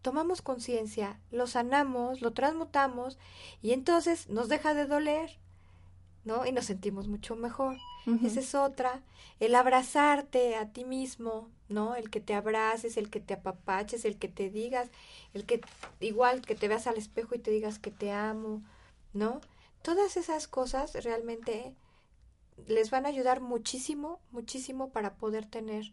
tomamos conciencia, lo sanamos, lo transmutamos y entonces nos deja de doler, ¿no? Y nos sentimos mucho mejor. Esa es otra. El abrazarte a ti mismo, ¿no? El que te abraces, el que te apapaches, el que te digas, el que igual que te veas al espejo y te digas que te amo, ¿no? Todas esas cosas realmente les van a ayudar muchísimo, muchísimo para poder tener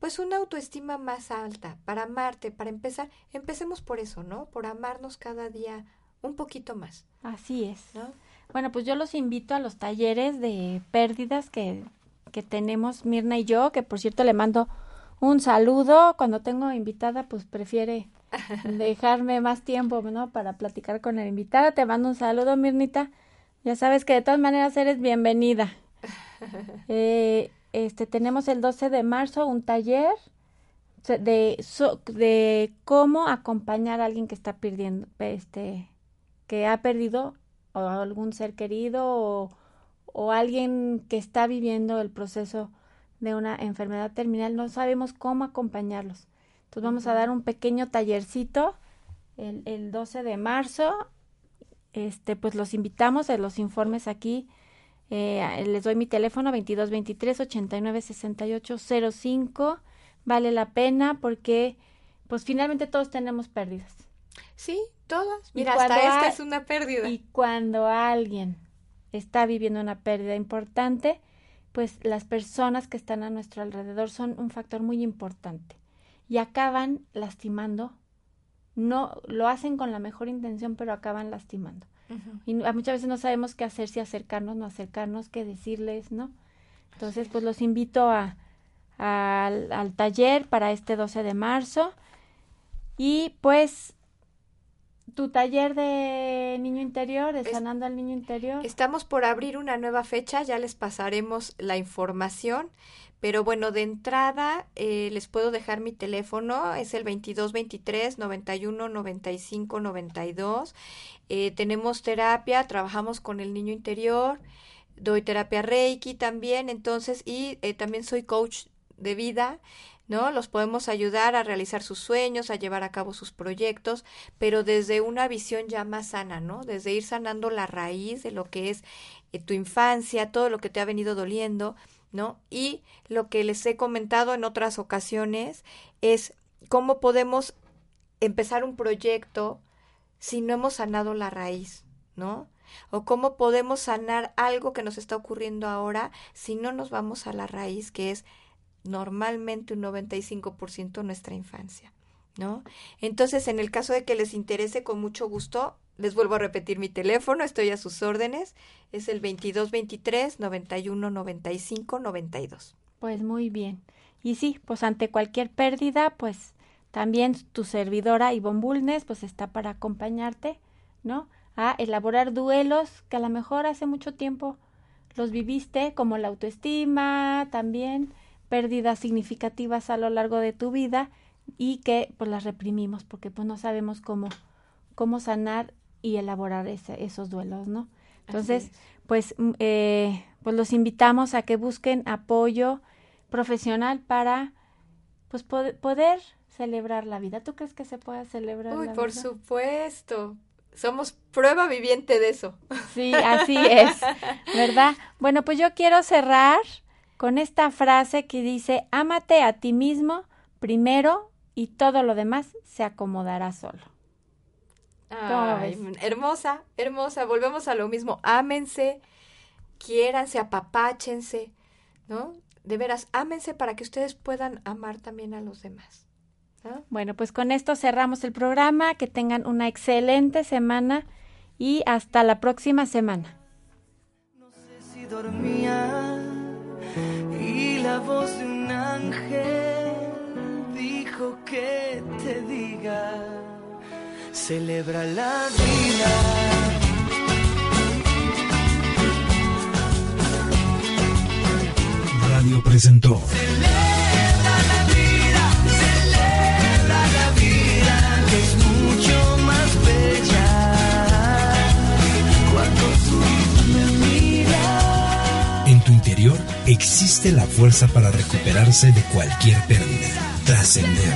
pues una autoestima más alta, para amarte, para empezar, empecemos por eso, ¿no? Por amarnos cada día un poquito más, Así es. ¿no? Bueno, pues yo los invito a los talleres de pérdidas que, que tenemos Mirna y yo, que por cierto le mando un saludo. Cuando tengo invitada, pues prefiere dejarme más tiempo, ¿no? Para platicar con la invitada. Te mando un saludo, Mirnita. Ya sabes que de todas maneras eres bienvenida. Eh, este, tenemos el 12 de marzo un taller de, so- de cómo acompañar a alguien que está perdiendo, este, que ha perdido o algún ser querido o, o alguien que está viviendo el proceso de una enfermedad terminal, no sabemos cómo acompañarlos. Entonces vamos a dar un pequeño tallercito el, el 12 de marzo. Este, pues los invitamos a los informes aquí. Eh, les doy mi teléfono 2223 89 68 05. Vale la pena porque pues finalmente todos tenemos pérdidas. Sí, todas. Mira, hasta esta es una pérdida. Y cuando alguien está viviendo una pérdida importante, pues las personas que están a nuestro alrededor son un factor muy importante y acaban lastimando. No lo hacen con la mejor intención, pero acaban lastimando. Y muchas veces no sabemos qué hacer, si acercarnos, no acercarnos, qué decirles, ¿no? Entonces, pues los invito a, al, al taller para este 12 de marzo. Y pues tu taller de niño interior, de sanando al niño interior. Estamos por abrir una nueva fecha, ya les pasaremos la información. Pero bueno, de entrada eh, les puedo dejar mi teléfono, es el 2223 91 95 92. tenemos terapia, trabajamos con el niño interior, doy terapia Reiki también, entonces, y eh, también soy coach de vida. ¿no? Los podemos ayudar a realizar sus sueños, a llevar a cabo sus proyectos, pero desde una visión ya más sana, ¿no? Desde ir sanando la raíz de lo que es eh, tu infancia, todo lo que te ha venido doliendo, ¿no? Y lo que les he comentado en otras ocasiones es cómo podemos empezar un proyecto si no hemos sanado la raíz, ¿no? O cómo podemos sanar algo que nos está ocurriendo ahora si no nos vamos a la raíz que es normalmente un 95% nuestra infancia, ¿no? Entonces, en el caso de que les interese, con mucho gusto, les vuelvo a repetir mi teléfono, estoy a sus órdenes, es el 2223 91 95 92. Pues muy bien. Y sí, pues ante cualquier pérdida, pues también tu servidora Ivonne Bulnes, pues está para acompañarte, ¿no? A elaborar duelos que a lo mejor hace mucho tiempo los viviste, como la autoestima también, pérdidas significativas a lo largo de tu vida y que pues las reprimimos porque pues no sabemos cómo, cómo sanar y elaborar esos duelos, ¿no? Entonces, pues, mm, eh, pues los invitamos a que busquen apoyo profesional para pues poder celebrar la vida. ¿Tú crees que se pueda celebrar Uy, la por vida? supuesto. Somos prueba viviente de eso. Sí, así es, ¿verdad? Bueno, pues yo quiero cerrar con esta frase que dice, ámate a ti mismo primero y todo lo demás se acomodará solo. Ay, hermosa, hermosa. Volvemos a lo mismo. Ámense, quiéranse, apapáchense, ¿no? De veras, ámense para que ustedes puedan amar también a los demás. Bueno, pues con esto cerramos el programa. Que tengan una excelente semana y hasta la próxima semana. No sé si dormía y la voz de un ángel dijo que te diga, celebra la vida. Radio presentó. Celebra la vida, celebra la vida, que es mucho más bella cuando tú me miras. En tu interior existe la fuerza para recuperarse de cualquier pérdida, trascender